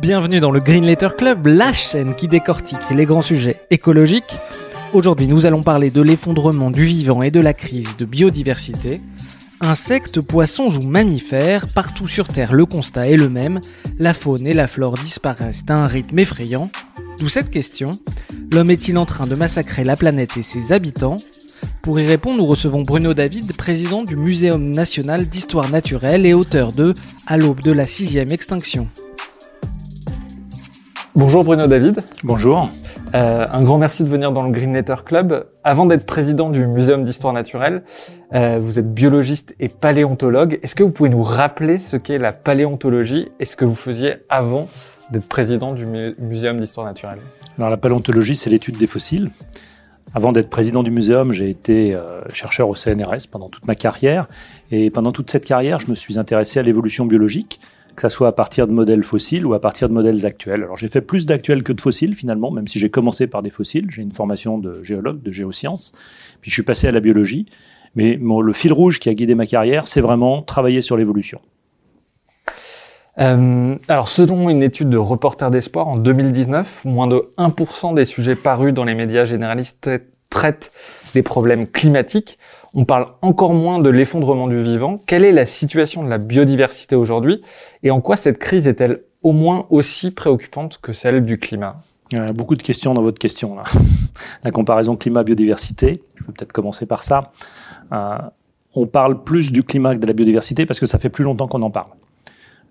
Bienvenue dans le Green Letter Club, la chaîne qui décortique les grands sujets écologiques. Aujourd'hui, nous allons parler de l'effondrement du vivant et de la crise de biodiversité. Insectes, poissons ou mammifères, partout sur Terre le constat est le même, la faune et la flore disparaissent à un rythme effrayant. D'où cette question, l'homme est-il en train de massacrer la planète et ses habitants? Pour y répondre, nous recevons Bruno David, président du Muséum national d'histoire naturelle et auteur de À l'aube de la sixième extinction. Bonjour Bruno David. Bonjour. Euh, un grand merci de venir dans le Green Letter Club. Avant d'être président du Muséum d'histoire naturelle, euh, vous êtes biologiste et paléontologue. Est-ce que vous pouvez nous rappeler ce qu'est la paléontologie et ce que vous faisiez avant d'être président du Muséum d'histoire naturelle? Alors la paléontologie, c'est l'étude des fossiles. Avant d'être président du muséum, j'ai été euh, chercheur au CNRS pendant toute ma carrière. Et pendant toute cette carrière, je me suis intéressé à l'évolution biologique que ce soit à partir de modèles fossiles ou à partir de modèles actuels. Alors j'ai fait plus d'actuels que de fossiles finalement, même si j'ai commencé par des fossiles. J'ai une formation de géologue, de géosciences, puis je suis passé à la biologie. Mais le fil rouge qui a guidé ma carrière, c'est vraiment travailler sur l'évolution. Euh, alors, selon une étude de Reporters d'Espoir en 2019, moins de 1% des sujets parus dans les médias généralistes traitent des problèmes climatiques. On parle encore moins de l'effondrement du vivant. Quelle est la situation de la biodiversité aujourd'hui? Et en quoi cette crise est-elle au moins aussi préoccupante que celle du climat? Beaucoup de questions dans votre question. Là. la comparaison climat-biodiversité, je peux peut-être commencer par ça. Euh, on parle plus du climat que de la biodiversité parce que ça fait plus longtemps qu'on en parle,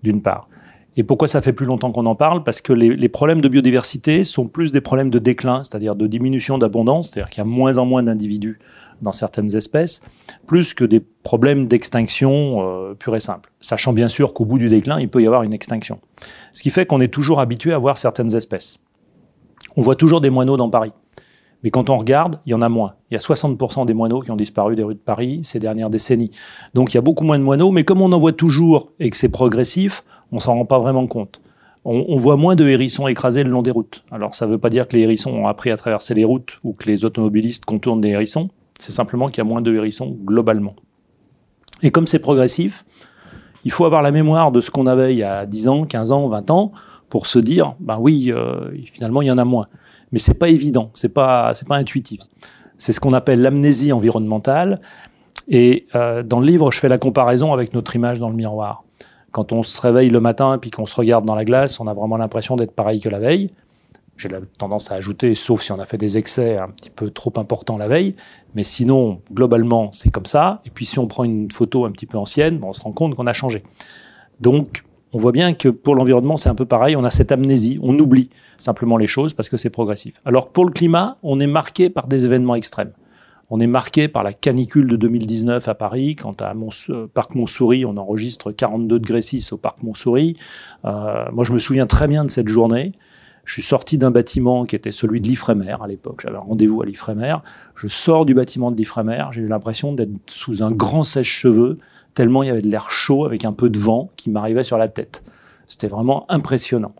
d'une part. Et pourquoi ça fait plus longtemps qu'on en parle? Parce que les, problèmes de biodiversité sont plus des problèmes de déclin, c'est-à-dire de diminution d'abondance, c'est-à-dire qu'il y a moins en moins d'individus dans certaines espèces, plus que des problèmes d'extinction euh, pure et simple. Sachant bien sûr qu'au bout du déclin, il peut y avoir une extinction. Ce qui fait qu'on est toujours habitué à voir certaines espèces. On voit toujours des moineaux dans Paris. Mais quand on regarde, il y en a moins. Il y a 60% des moineaux qui ont disparu des rues de Paris ces dernières décennies. Donc il y a beaucoup moins de moineaux, mais comme on en voit toujours et que c'est progressif, on s'en rend pas vraiment compte. On, voit moins de hérissons écrasés le long des routes. Alors ça ne veut pas dire que les hérissons ont appris à traverser les routes ou que les automobilistes contournent des hérissons. C'est simplement qu'il y a moins de hérissons globalement. Et comme c'est progressif, il faut avoir la mémoire de ce qu'on avait il y a 10 ans, 15 ans, 20 ans pour se dire, ben oui, euh, finalement il y en a moins. Mais c'est pas évident, c'est pas, pas intuitif. C'est ce qu'on appelle l'amnésie environnementale. Et euh, dans le livre, je fais la comparaison avec notre image dans le miroir. Quand on se réveille le matin et puis qu'on se regarde dans la glace, on a vraiment l'impression d'être pareil que la veille j'ai la tendance à ajouter, sauf si on a fait des excès un petit peu trop importants la veille. Mais sinon, globalement, c'est comme ça. Et puis si on prend une photo un petit peu ancienne, on se rend compte qu'on a changé. Donc, on voit bien que pour l'environnement, c'est un peu pareil. On a cette amnésie, on oublie simplement les choses parce que c'est progressif. Alors pour le climat, on est marqué par des événements extrêmes. On est marqué par la canicule de 2019 à Paris, quand à euh, Parc Montsouris, on enregistre 42 degrés 6 au Parc Montsouris. Euh, moi, je me souviens très bien de cette journée. Je suis sorti d'un bâtiment qui était celui de l'Ifremer à l'époque. J'avais un rendez-vous à l'Ifremer. Je sors du bâtiment de l'Ifremer. J'ai eu l'impression d'être sous un grand sèche-cheveux, tellement il y avait de l'air chaud avec un peu de vent qui m'arrivait sur la tête. C'était vraiment impressionnant.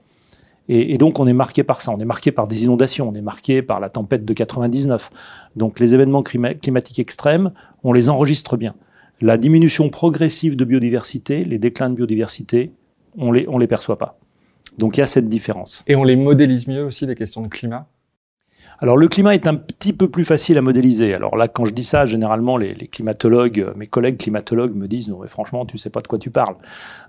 Et, donc on est marqué par ça. On est marqué par des inondations. On est marqué par la tempête de 99. Donc les événements climatiques extrêmes, on les enregistre bien. La diminution progressive de biodiversité, les déclins de biodiversité, on les, on les perçoit pas. Donc il y a cette différence. Et on les modélise mieux aussi, les questions de climat? Alors le climat est un petit peu plus facile à modéliser. Alors là, quand je dis ça, généralement les, climatologues, mes collègues climatologues me disent non mais franchement tu sais pas de quoi tu parles.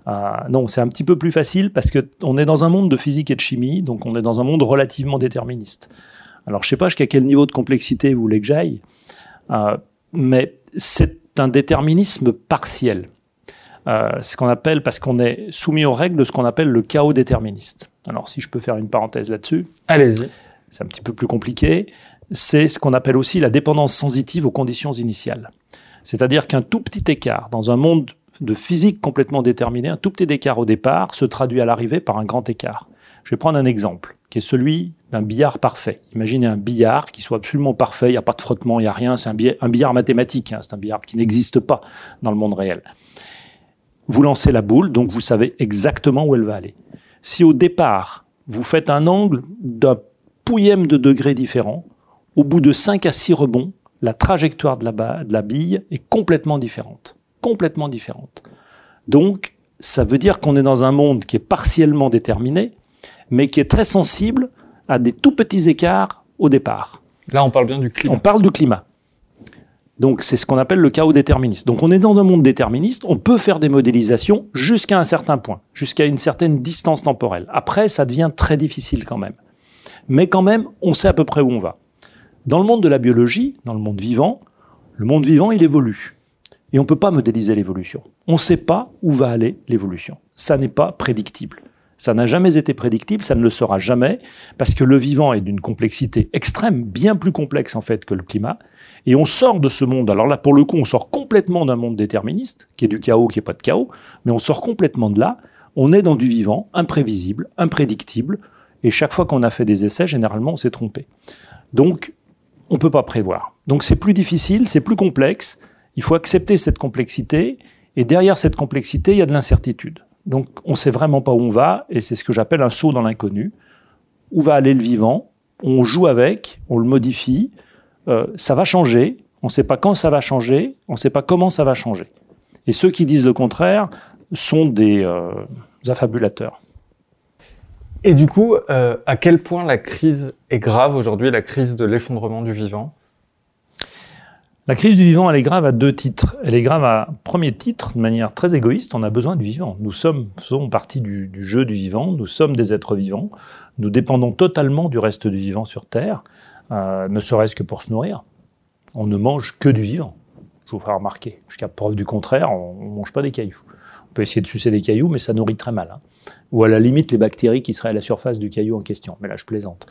Euh, non, c'est un petit peu plus facile parce que on est dans un monde de physique et de chimie, donc on est dans un monde relativement déterministe. Alors je sais pas jusqu'à quel niveau de complexité vous voulez que j'aille, euh, mais c'est un déterminisme partiel. Euh, ce qu'on appelle, parce qu'on est soumis aux règles de ce qu'on appelle le chaos déterministe. Alors si je peux faire une parenthèse là-dessus. Allez-y. C'est un petit peu plus compliqué. C'est ce qu'on appelle aussi la dépendance sensitive aux conditions initiales. C'est-à-dire qu'un tout petit écart dans un monde de physique complètement déterminé, un tout petit écart au départ, se traduit à l'arrivée par un grand écart. Je vais prendre un exemple, qui est celui d'un billard parfait. Imaginez un billard qui soit absolument parfait, il n'y a pas de frottement, il n'y a rien, c'est un, billard, mathématique, hein. c'est un billard qui n'existe pas dans le monde réel. Vous lancez la boule, donc vous savez exactement où elle va aller. Si au départ, vous faites un angle d'un pouillème de degrés différent, au bout de 5 à 6 rebonds, la trajectoire de la, de la bille est complètement différente. Complètement différente. Donc, ça veut dire qu'on est dans un monde qui est partiellement déterminé, mais qui est très sensible à des tout petits écarts au départ. Là, on parle bien du climat. On parle du climat. Donc, c'est ce qu'on appelle le chaos déterministe. Donc, on est dans un monde déterministe, on peut faire des modélisations jusqu'à un certain point, jusqu'à une certaine distance temporelle. Après, ça devient très difficile quand même. Mais quand même, on sait à peu près où on va. Dans le monde de la biologie, dans le monde vivant, le monde vivant, il évolue. Et on ne peut pas modéliser l'évolution. On ne sait pas où va aller l'évolution. Ça n'est pas prédictible. Ça n'a jamais été prédictible, ça ne le sera jamais, parce que le vivant est d'une complexité extrême, bien plus complexe en fait que le climat, et on sort de ce monde. Alors là, pour le coup, on sort complètement d'un monde déterministe, qui est du chaos, qui n'est pas de chaos, mais on sort complètement de là. On est dans du vivant, imprévisible, imprédictible, et chaque fois qu'on a fait des essais, généralement, on s'est trompé. Donc, on ne peut pas prévoir. Donc c'est plus difficile, c'est plus complexe. Il faut accepter cette complexité. Et derrière cette complexité, il y a de l'incertitude. Donc on ne sait vraiment pas où on va, et c'est ce que j'appelle un saut dans l'inconnu. Où va aller le vivant? On joue avec, on le modifie. Euh, ça va changer. On ne sait pas quand ça va changer. On ne sait pas comment ça va changer. Et ceux qui disent le contraire sont des euh, affabulateurs. Et du coup, euh, à quel point la crise est grave aujourd'hui, la crise de l'effondrement du vivant? La crise du vivant, elle est grave à deux titres. Elle est grave à premier titre, de manière très égoïste, on a besoin du vivant. Nous sommes, faisons partie du, jeu du vivant, nous sommes des êtres vivants, nous dépendons totalement du reste du vivant sur Terre, euh, ne serait-ce que pour se nourrir. On ne mange que du vivant. Je vous ferai remarquer. Jusqu'à preuve du contraire, on ne mange pas des cailloux. On peut essayer de sucer des cailloux, mais ça nourrit très mal. Hein ou à la limite les bactéries qui seraient à la surface du caillou en question. Mais là, je plaisante.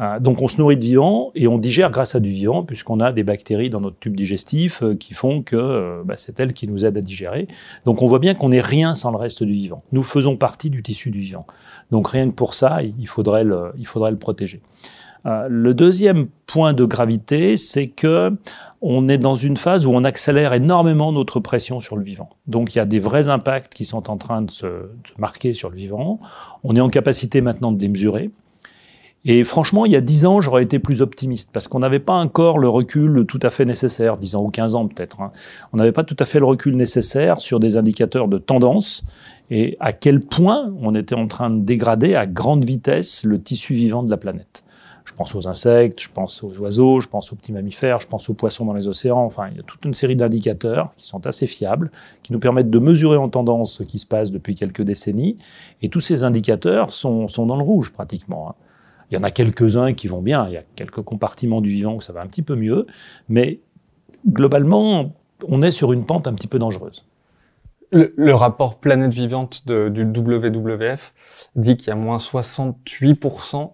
Euh, donc on se nourrit de vivant et on digère grâce à du vivant, puisqu'on a des bactéries dans notre tube digestif euh, qui font que euh, bah, c'est elles qui nous aident à digérer. Donc on voit bien qu'on n'est rien sans le reste du vivant. Nous faisons partie du tissu du vivant. Donc rien que pour ça, il faudrait le, il faudrait le protéger. Euh, le deuxième point de gravité, c'est que on est dans une phase où on accélère énormément notre pression sur le vivant. Donc il y a des vrais impacts qui sont en train de se, marquer sur le vivant. On est en capacité maintenant de les mesurer. Et franchement, il y a 10 ans, j'aurais été plus optimiste parce qu'on n'avait pas encore le recul tout à fait nécessaire, 10 ans ou 15 ans peut-être. Hein. On n'avait pas tout à fait le recul nécessaire sur des indicateurs de tendance et à quel point on était en train de dégrader à grande vitesse le tissu vivant de la planète. Je pense aux insectes, je pense aux oiseaux, je pense aux petits mammifères, je pense aux poissons dans les océans. Enfin, il y a toute une série d'indicateurs qui sont assez fiables, qui nous permettent de mesurer en tendance ce qui se passe depuis quelques décennies. Et tous ces indicateurs sont, dans le rouge pratiquement. Hein. Il y en a quelques-uns qui vont bien, il y a quelques compartiments du vivant où ça va un petit peu mieux, mais globalement, on est sur une pente un petit peu dangereuse. Le, rapport planète vivante du WWF dit qu'il y a moins 68%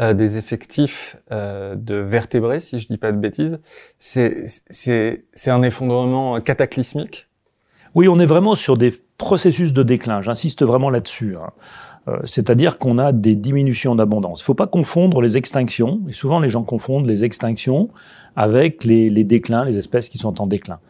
euh, des effectifs euh, de vertébrés, si je dis pas de bêtises. C'est un effondrement cataclysmique. Oui, on est vraiment sur des processus de déclin. J'insiste vraiment là-dessus. Hein. Euh, c'est-à-dire qu'on a des diminutions d'abondance. Il ne faut pas confondre les extinctions, et souvent les gens confondent les extinctions avec les déclins, les espèces qui sont en déclin.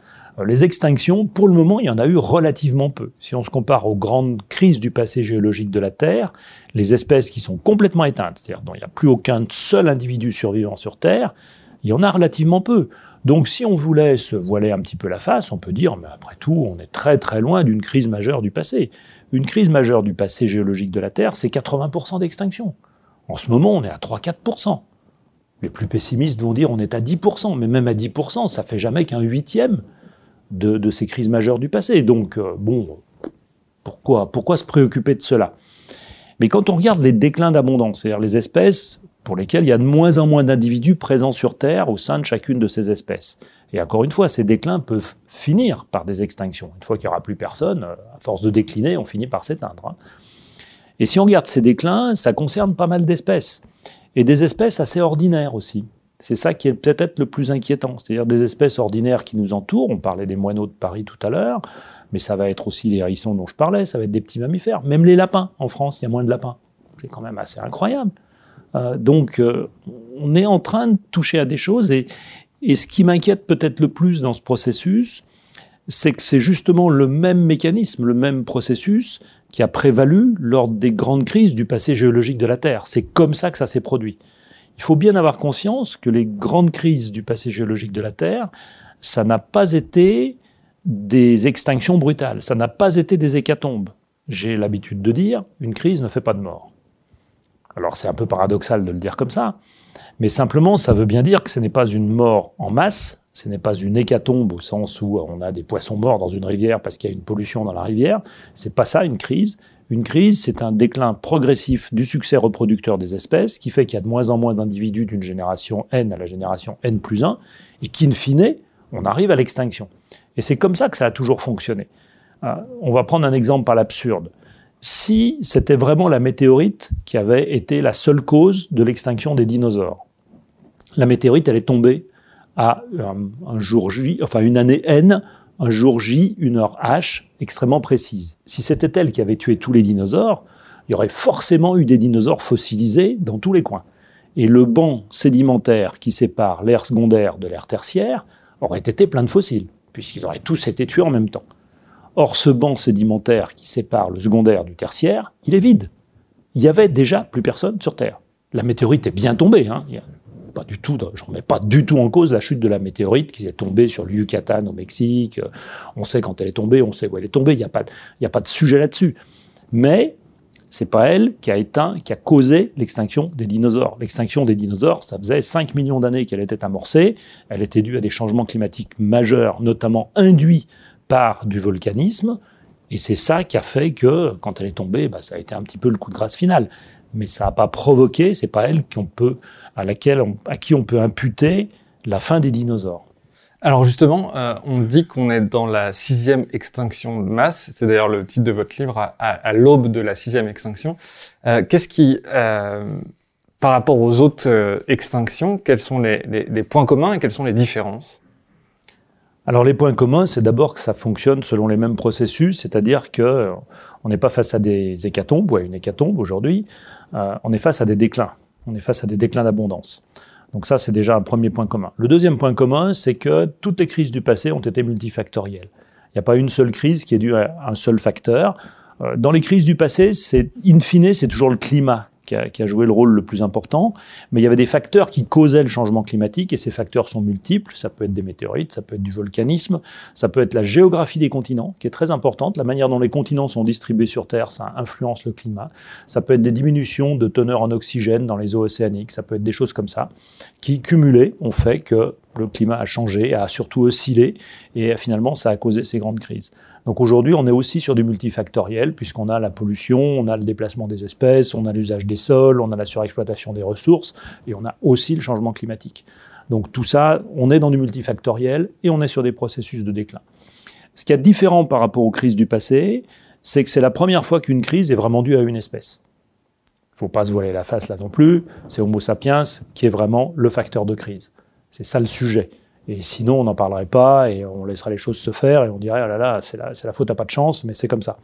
Euh, les extinctions, pour le moment, il y en a eu relativement peu. Si on se compare aux grandes crises du passé géologique de la Terre, les espèces qui sont complètement éteintes, c'est-à-dire dont il n'y a plus aucun seul individu survivant sur Terre, il y en a relativement peu. Donc si on voulait se voiler un petit peu la face, on peut dire, mais après tout, on est très très loin d'une crise majeure du passé. Une crise majeure du passé géologique de la Terre, c'est 80% d'extinction. En ce moment, on est à 3-4%. Les plus pessimistes vont dire on est à 10%, mais même à 10%, ça fait jamais qu'un huitième de, ces crises majeures du passé. Donc, euh, bon, pourquoi, pourquoi se préoccuper de cela? Mais quand on regarde les déclins d'abondance, c'est-à-dire les espèces pour lesquelles il y a de moins en moins d'individus présents sur Terre au sein de chacune de ces espèces. Et encore une fois, ces déclins peuvent finir par des extinctions. Une fois qu'il n'y aura plus personne, à force de décliner, on finit par s'éteindre. Hein. Et si on regarde ces déclins, ça concerne pas mal d'espèces. Et des espèces assez ordinaires aussi. C'est ça qui est peut-être le plus inquiétant, c'est-à-dire des espèces ordinaires qui nous entourent. On parlait des moineaux de Paris tout à l'heure, mais ça va être aussi les hérissons dont je parlais, ça va être des petits mammifères, même les lapins. En France, il y a moins de lapins. C'est quand même assez incroyable. Euh, donc, euh, on est en train de toucher à des choses, et, et ce qui m'inquiète peut-être le plus dans ce processus, c'est que c'est justement le même mécanisme, le même processus qui a prévalu lors des grandes crises du passé géologique de la Terre. C'est comme ça que ça s'est produit. Il faut bien avoir conscience que les grandes crises du passé géologique de la Terre, ça n'a pas été des extinctions brutales, ça n'a pas été des hécatombes. J'ai l'habitude de dire, une crise ne fait pas de mort. Alors c'est un peu paradoxal de le dire comme ça, mais simplement ça veut bien dire que ce n'est pas une mort en masse, ce n'est pas une hécatombe au sens où on a des poissons morts dans une rivière parce qu'il y a une pollution dans la rivière. C'est pas ça une crise. Une crise, c'est un déclin progressif du succès reproducteur des espèces qui fait qu'il y a de moins en moins d'individus d'une génération N à la génération N plus 1 et qu'in fine, on arrive à l'extinction. Et c'est comme ça que ça a toujours fonctionné. Euh, on va prendre un exemple par l'absurde. Si c'était vraiment la météorite qui avait été la seule cause de l'extinction des dinosaures, la météorite, elle est tombée à un, jour J, enfin une année N, un jour J, une heure H, extrêmement précise. Si c'était elle qui avait tué tous les dinosaures, il y aurait forcément eu des dinosaures fossilisés dans tous les coins. Et le banc sédimentaire qui sépare l'air secondaire de l'air tertiaire aurait été plein de fossiles, puisqu'ils auraient tous été tués en même temps. Or, ce banc sédimentaire qui sépare le secondaire du tertiaire, il est vide. Il y avait déjà plus personne sur Terre. La météorite est bien tombée. Hein pas du tout, je remets pas du tout en cause la chute de la météorite qui est tombée sur le Yucatan au Mexique. On sait quand elle est tombée, on sait où elle est tombée. Il n'y a pas, il a pas de sujet là-dessus. Mais c'est pas elle qui a éteint, qui a causé l'extinction des dinosaures. L'extinction des dinosaures, ça faisait 5 millions d'années qu'elle était amorcée. Elle était due à des changements climatiques majeurs, notamment induits par du volcanisme. Et c'est ça qui a fait que, quand elle est tombée, bah, ça a été un petit peu le coup de grâce final mais ça n'a pas provoqué, c'est pas elle qu'on peut, à laquelle à qui on peut imputer la fin des dinosaures. Alors justement, euh, on dit qu'on est dans la sixième extinction de masse. C'est d'ailleurs le titre de votre livre, à, l'aube de la sixième extinction. Euh, qu'est-ce qui, euh, par rapport aux autres extinctions, quels sont les, les, points communs et quelles sont les différences? Alors les points communs, c'est d'abord que ça fonctionne selon les mêmes processus, c'est-à-dire que on n'est pas face à des hécatombes ou à une hécatombe aujourd'hui, euh, on est face à des déclins. On est face à des déclins d'abondance. Donc ça, c'est déjà un premier point commun. Le deuxième point commun, c'est que toutes les crises du passé ont été multifactorielles. Il n'y a pas une seule crise qui est due à un seul facteur. Euh, dans les crises du passé, c'est in fine, c'est toujours le climat qui a, joué le rôle le plus important, mais il y avait des facteurs qui causaient le changement climatique, et ces facteurs sont multiples. Ça peut être des météorites, ça peut être du volcanisme, ça peut être la géographie des continents, qui est très importante. La manière dont les continents sont distribués sur Terre, ça influence le climat. Ça peut être des diminutions de teneur en oxygène dans les eaux océaniques, ça peut être des choses comme ça, qui cumulées ont fait que le climat a changé, a surtout oscillé, et finalement ça a causé ces grandes crises. Donc aujourd'hui, on est aussi sur du multifactoriel, puisqu'on a la pollution, on a le déplacement des espèces, on a l'usage des sols, on a la surexploitation des ressources, et on a aussi le changement climatique. Donc tout ça, on est dans du multifactoriel et on est sur des processus de déclin. Ce qui est différent par rapport aux crises du passé, c'est que c'est la première fois qu'une crise est vraiment due à une espèce. Il faut pas se voiler la face là non plus, c'est Homo sapiens qui est vraiment le facteur de crise. C'est ça le sujet. Et sinon, on n'en parlerait pas et on laisserait les choses se faire et on dirait, ah là là, c'est la, la, faute à pas de chance, mais c'est comme ça.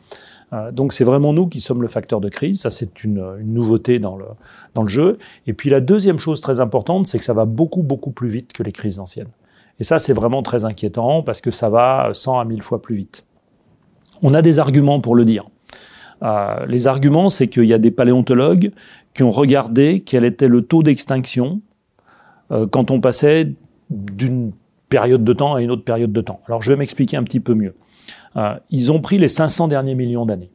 Euh, donc c'est vraiment nous qui sommes le facteur de crise. Ça, c'est une, nouveauté dans le, jeu. Et puis la deuxième chose très importante, c'est que ça va beaucoup, beaucoup plus vite que les crises anciennes. Et ça, c'est vraiment très inquiétant parce que ça va 100 à 1000 fois plus vite. On a des arguments pour le dire. Euh, les arguments, c'est qu'il y a des paléontologues qui ont regardé quel était le taux d'extinction quand on passait d'une période de temps à une autre période de temps. Alors je vais m'expliquer un petit peu mieux. Euh, ils ont pris les 500 derniers millions d'années.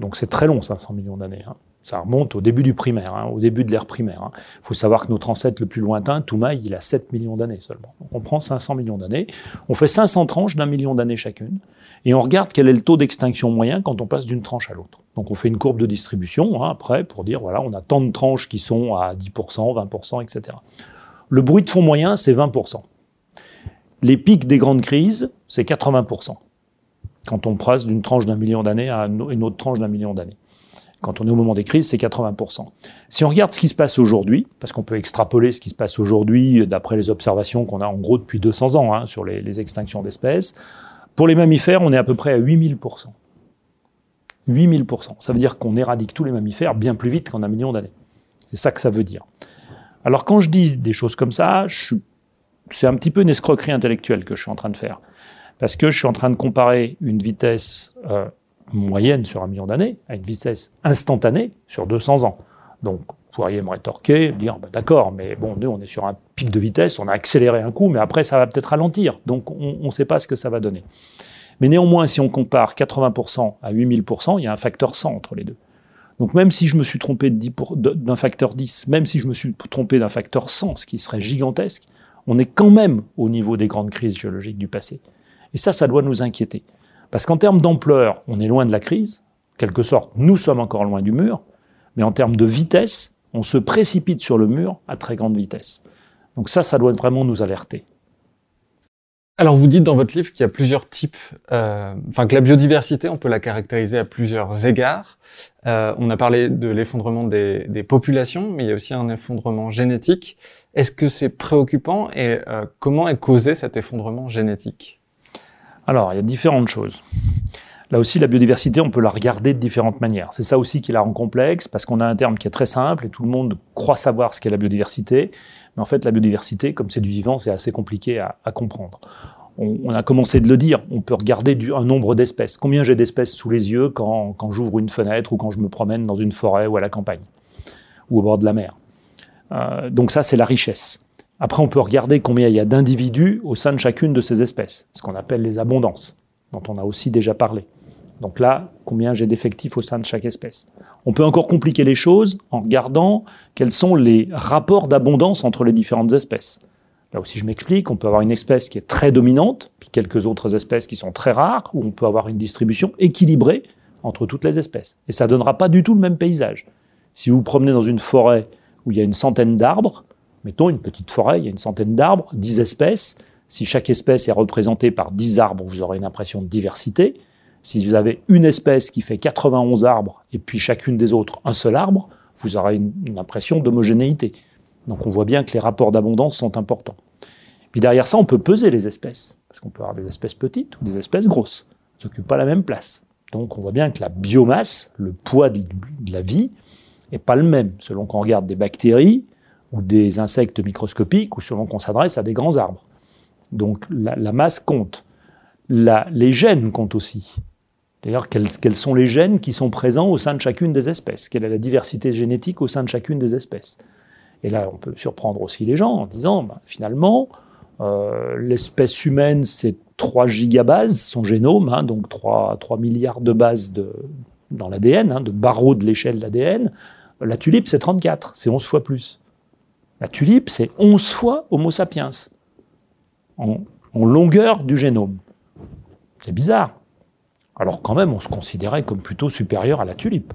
Donc c'est très long, 500 millions d'années. Hein. Ça remonte au début du primaire, hein, au début de l'ère primaire. Il hein. faut savoir que notre ancêtre le plus lointain, Toumaï, il a 7 millions d'années seulement. on prend 500 millions d'années, on fait 500 tranches d'un million d'années chacune, et on regarde quel est le taux d'extinction moyen quand on passe d'une tranche à l'autre. Donc on fait une courbe de distribution après pour dire, voilà, on a tant de tranches qui sont à 10%, 20%, etc. Le bruit de fond moyen, c'est 20%. Les pics des grandes crises, c'est 80%. Quand on passe d'une tranche d'un million d'années à une autre tranche d'un million d'années. Quand on est au moment des crises, c'est 80%. Si on regarde ce qui se passe aujourd'hui, parce qu'on peut extrapoler ce qui se passe aujourd'hui d'après les observations qu'on a en gros depuis 200 ans hein, sur les, extinctions d'espèces, Pour les mammifères, on est à peu près à 8000%. 8000%. Ça veut dire qu'on éradique tous les mammifères bien plus vite qu'en un million d'années. C'est ça que ça veut dire. Alors quand je dis des choses comme ça, c'est un petit peu une escroquerie intellectuelle que je suis en train de faire. Parce que je suis en train de comparer une vitesse euh, moyenne sur un million d'années à une vitesse instantanée sur 200 ans. Donc, vous pourriez me rétorquer, dire, bah, d'accord, mais bon, nous, on est sur un pic de vitesse, on a accéléré un coup, mais après, ça va peut-être ralentir. Donc, on ne sait pas ce que ça va donner. Mais néanmoins, si on compare 80% à 8000%, il y a un facteur 100 entre les deux. Donc, même si je me suis trompé d'un facteur 10, même si je me suis trompé d'un facteur 100, ce qui serait gigantesque, on est quand même au niveau des grandes crises géologiques du passé. Et ça, ça doit nous inquiéter. Parce qu'en termes d'ampleur, on est loin de la crise. En quelque sorte, nous sommes encore loin du mur. Mais en termes de vitesse, on se précipite sur le mur à très grande vitesse. Donc ça, ça doit vraiment nous alerter. Alors vous dites dans votre livre qu'il y a plusieurs types, euh, enfin que la biodiversité, on peut la caractériser à plusieurs égards. Euh, on a parlé de l'effondrement des, populations, mais il y a aussi un effondrement génétique. Est-ce que c'est préoccupant et euh, comment est causé cet effondrement génétique? Alors il y a différentes choses. Là aussi, la biodiversité, on peut la regarder de différentes manières. C'est ça aussi qui la rend complexe, parce qu'on a un terme qui est très simple et tout le monde croit savoir ce qu'est la biodiversité. Mais en fait, la biodiversité, comme c'est du vivant, c'est assez compliqué à, comprendre. On, a commencé de le dire, on peut regarder un nombre d'espèces. Combien j'ai d'espèces sous les yeux quand, j'ouvre une fenêtre ou quand je me promène dans une forêt ou à la campagne ou au bord de la mer. Euh, donc ça, c'est la richesse. Après, on peut regarder combien il y a d'individus au sein de chacune de ces espèces, ce qu'on appelle les abondances, dont on a aussi déjà parlé. Donc là, combien j'ai d'effectifs au sein de chaque espèce. On peut encore compliquer les choses en regardant quels sont les rapports d'abondance entre les différentes espèces. Là aussi, je m'explique, on peut avoir une espèce qui est très dominante, puis quelques autres espèces qui sont très rares, ou on peut avoir une distribution équilibrée entre toutes les espèces. Et ça ne donnera pas du tout le même paysage. Si vous vous promenez dans une forêt où il y a une centaine d'arbres, mettons une petite forêt, il y a une centaine d'arbres, dix espèces, si chaque espèce est représentée par dix arbres, vous aurez une impression de diversité. Si vous avez une espèce qui fait 91 arbres et puis chacune des autres un seul arbre, vous aurez une, impression d'homogénéité. Donc on voit bien que les rapports d'abondance sont importants. Puis derrière ça, on peut peser les espèces, parce qu'on peut avoir des espèces petites ou des espèces grosses. Elles n'occupent pas la même place. Donc on voit bien que la biomasse, le poids de, la vie, n'est pas le même selon qu'on regarde des bactéries ou des insectes microscopiques ou selon qu'on s'adresse à des grands arbres. Donc la, masse compte. les gènes comptent aussi. D'ailleurs, quels, sont les gènes qui sont présents au sein de chacune des espèces? Quelle est la diversité génétique au sein de chacune des espèces? Et là, on peut surprendre aussi les gens en disant, bah, finalement, euh, l'espèce humaine, c'est 3 gigabases, son génome, hein, donc 3, 3, milliards de bases de, dans l'ADN, hein, de barreaux de l'échelle de l'ADN. La tulipe, c'est 34, c'est 11 fois plus. La tulipe, c'est 11 fois Homo sapiens, en longueur du génome. C'est bizarre. Alors quand même, on se considérait comme plutôt supérieur à la tulipe.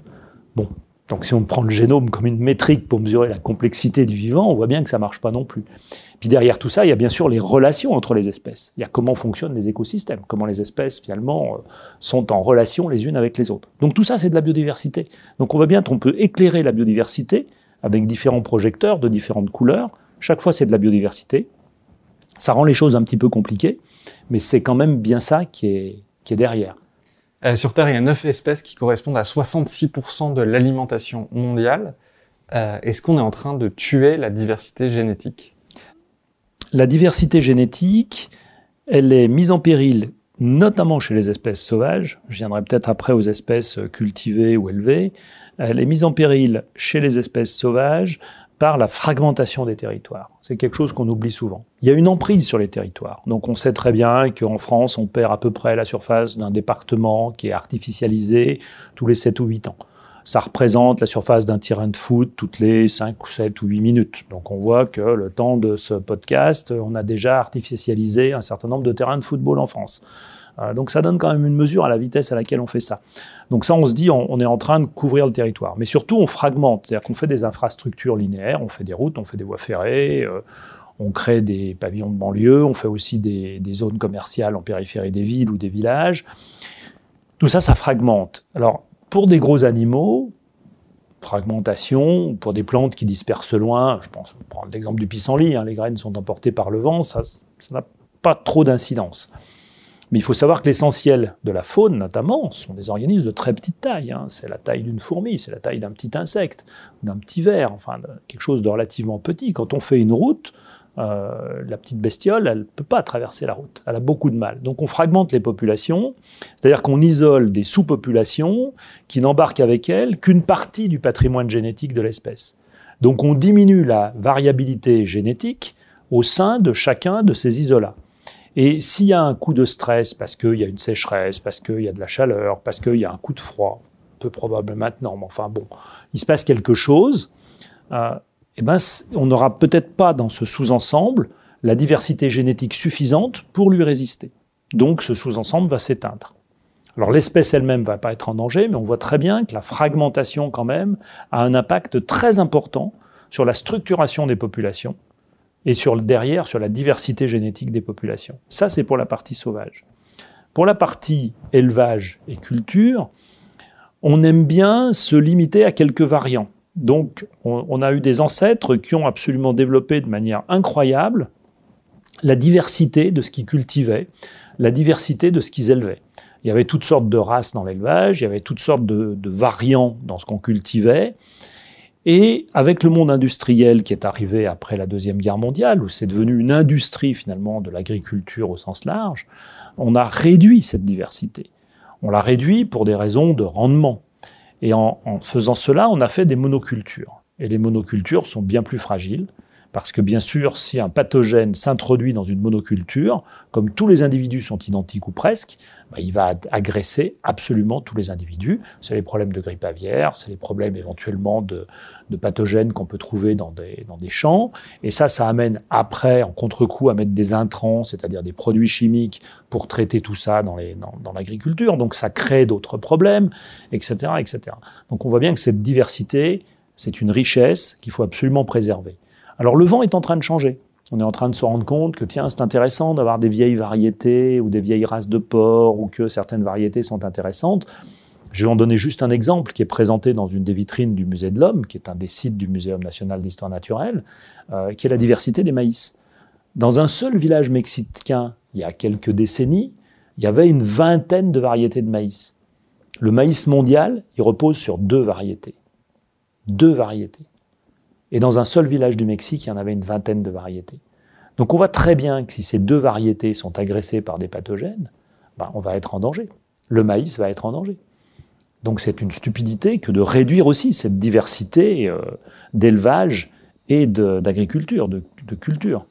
Bon, donc si on prend le génome comme une métrique pour mesurer la complexité du vivant, on voit bien que ça marche pas non plus. Puis derrière tout ça, il y a bien sûr les relations entre les espèces. Il y a comment fonctionnent les écosystèmes, comment les espèces finalement euh, sont en relation les unes avec les autres. Donc tout ça, c'est de la biodiversité. Donc on voit bien qu'on peut éclairer la biodiversité avec différents projecteurs de différentes couleurs. Chaque fois, c'est de la biodiversité. Ça rend les choses un petit peu compliquées, mais c'est quand même bien ça qui est, qui est derrière. Euh, sur Terre, il y a 9 espèces qui correspondent à 66% de l'alimentation mondiale. Euh, est-ce qu'on est en train de tuer la diversité génétique? La diversité génétique, elle est mise en péril notamment chez les espèces sauvages, je viendrai peut-être après aux espèces cultivées ou élevées, elle est mise en péril chez les espèces sauvages par la fragmentation des territoires. C'est quelque chose qu'on oublie souvent. Il y a une emprise sur les territoires. Donc on sait très bien qu'en France, on perd à peu près la surface d'un département qui est artificialisé tous les 7 ou 8 ans. Ça représente la surface d'un terrain de foot toutes les 5 ou 7 ou 8 minutes. Donc on voit que le temps de ce podcast, on a déjà artificialisé un certain nombre de terrains de football en France. Euh, donc ça donne quand même une mesure à la vitesse à laquelle on fait ça. Donc ça, on se dit, on, est en train de couvrir le territoire. Mais surtout, on fragmente, c'est-à-dire qu'on fait des infrastructures linéaires, on fait des routes, on fait des voies ferrées, euh, on crée des pavillons de banlieue, on fait aussi des, zones commerciales en périphérie des villes ou des villages. Tout ça, ça fragmente. Alors, pour des gros animaux, fragmentation, pour des plantes qui dispersent loin, je pense, on prend l'exemple du pissenlit, hein, les graines sont emportées par le vent, ça n'a pas trop d'incidence. Mais il faut savoir que l'essentiel de la faune, notamment, sont des organismes de très petite taille. Hein. C'est la taille d'une fourmi, c'est la taille d'un petit insecte, d'un petit ver, enfin quelque chose de relativement petit. Quand on fait une route, euh, la petite bestiole, elle ne peut pas traverser la route. Elle a beaucoup de mal. Donc on fragmente les populations, c'est-à-dire qu'on isole des sous-populations qui n'embarquent avec elles qu'une partie du patrimoine génétique de l'espèce. Donc on diminue la variabilité génétique au sein de chacun de ces isolats. Et s'il y a un coup de stress, parce qu'il y a une sécheresse, parce qu'il y a de la chaleur, parce qu'il y a un coup de froid, peu probable maintenant, mais enfin bon, il se passe quelque chose, euh, eh ben, on n'aura peut-être pas dans ce sous-ensemble la diversité génétique suffisante pour lui résister. Donc ce sous-ensemble va s'éteindre. Alors l'espèce elle-même va pas être en danger, mais on voit très bien que la fragmentation quand même a un impact très important sur la structuration des populations et sur le derrière, sur la diversité génétique des populations. Ça, c'est pour la partie sauvage. Pour la partie élevage et culture, on aime bien se limiter à quelques variants. Donc, on, a eu des ancêtres qui ont absolument développé de manière incroyable la diversité de ce qu'ils cultivaient, la diversité de ce qu'ils élevaient. Il y avait toutes sortes de races dans l'élevage, il y avait toutes sortes de variants dans ce qu'on cultivait, et avec le monde industriel qui est arrivé après la Deuxième Guerre mondiale, où c'est devenu une industrie finalement de l'agriculture au sens large, on a réduit cette diversité. On l'a réduit pour des raisons de rendement. Et en, faisant cela, on a fait des monocultures. Et les monocultures sont bien plus fragiles. Parce que bien sûr, si un pathogène s'introduit dans une monoculture, comme tous les individus sont identiques ou presque, bah, il va agresser absolument tous les individus. C'est les problèmes de grippe aviaire, c'est les problèmes éventuellement de, pathogènes qu'on peut trouver dans des, champs. Et ça, ça amène après, en contre-coup, à mettre des intrants, c'est-à-dire des produits chimiques pour traiter tout ça dans l'agriculture. Dans, Donc ça crée d'autres problèmes, etc., etc. Donc on voit bien que cette diversité, c'est une richesse qu'il faut absolument préserver. Alors le vent est en train de changer. On est en train de se rendre compte que tiens, c'est intéressant d'avoir des vieilles variétés ou des vieilles races de porc ou que certaines variétés sont intéressantes. Je vais en donner juste un exemple qui est présenté dans une des vitrines du Musée de l'Homme, qui est un des sites du Muséum national d'histoire naturelle, euh, qui est la diversité des maïs. Dans un seul village mexicain, il y a quelques décennies, il y avait une vingtaine de variétés de maïs. Le maïs mondial, il repose sur deux variétés. Deux variétés. Et dans un seul village du Mexique, il y en avait une vingtaine de variétés. Donc on voit très bien que si ces deux variétés sont agressées par des pathogènes, ben, on va être en danger. Le maïs va être en danger. Donc c'est une stupidité que de réduire aussi cette diversité euh, d'élevage et d'agriculture, de, culture.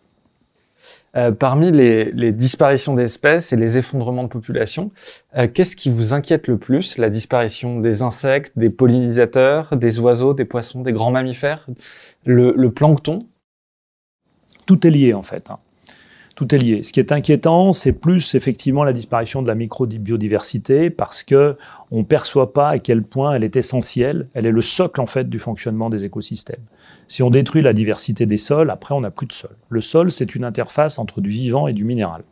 Euh, parmi les, disparitions d'espèces et les effondrements de population, euh, qu'est-ce qui vous inquiète le plus? La disparition des insectes, des pollinisateurs, des oiseaux, des poissons, des grands mammifères, le, plancton? Tout est lié en fait. Hein. Tout est lié. Ce qui est inquiétant, c'est plus effectivement la disparition de la micro-biodiversité parce que on perçoit pas à quel point elle est essentielle. Elle est le socle en fait du fonctionnement des écosystèmes. Si on détruit la diversité des sols, après on n'a plus de sol. Le sol, c'est une interface entre du vivant et du minéral.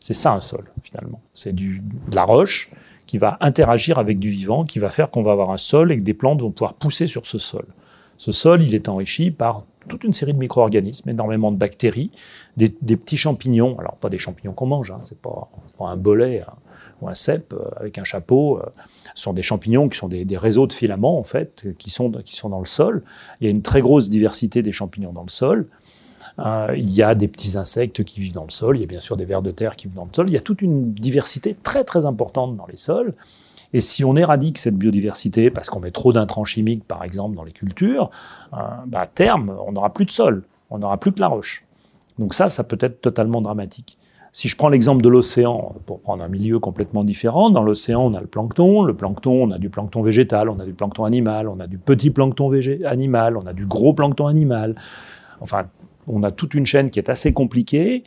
C'est ça un sol finalement. C'est de la roche qui va interagir avec du vivant, qui va faire qu'on va avoir un sol et que des plantes vont pouvoir pousser sur ce sol. Ce sol, il est enrichi par toute une série de micro-organismes, énormément de bactéries, des, petits champignons, alors pas des champignons qu'on mange, hein, c'est pas, un bolet hein, ou un cèpe euh, avec un chapeau, euh, ce sont des champignons qui sont des, réseaux de filaments en fait, qui sont, qui sont dans le sol. Il y a une très grosse diversité des champignons dans le sol. Euh, il y a des petits insectes qui vivent dans le sol, il y a bien sûr des vers de terre qui vivent dans le sol, il y a toute une diversité très très importante dans les sols. Et si on éradique cette biodiversité parce qu'on met trop d'intrants chimiques, par exemple, dans les cultures, euh, bah, à terme, on n'aura plus de sol, on n'aura plus que la roche. Donc ça, ça peut être totalement dramatique. Si je prends l'exemple de l'océan, pour prendre un milieu complètement différent, dans l'océan, on a le plancton. Le plancton, on a du plancton végétal, on a du plancton animal, on a du petit plancton animal, on a du gros plancton animal. Enfin, on a toute une chaîne qui est assez compliquée.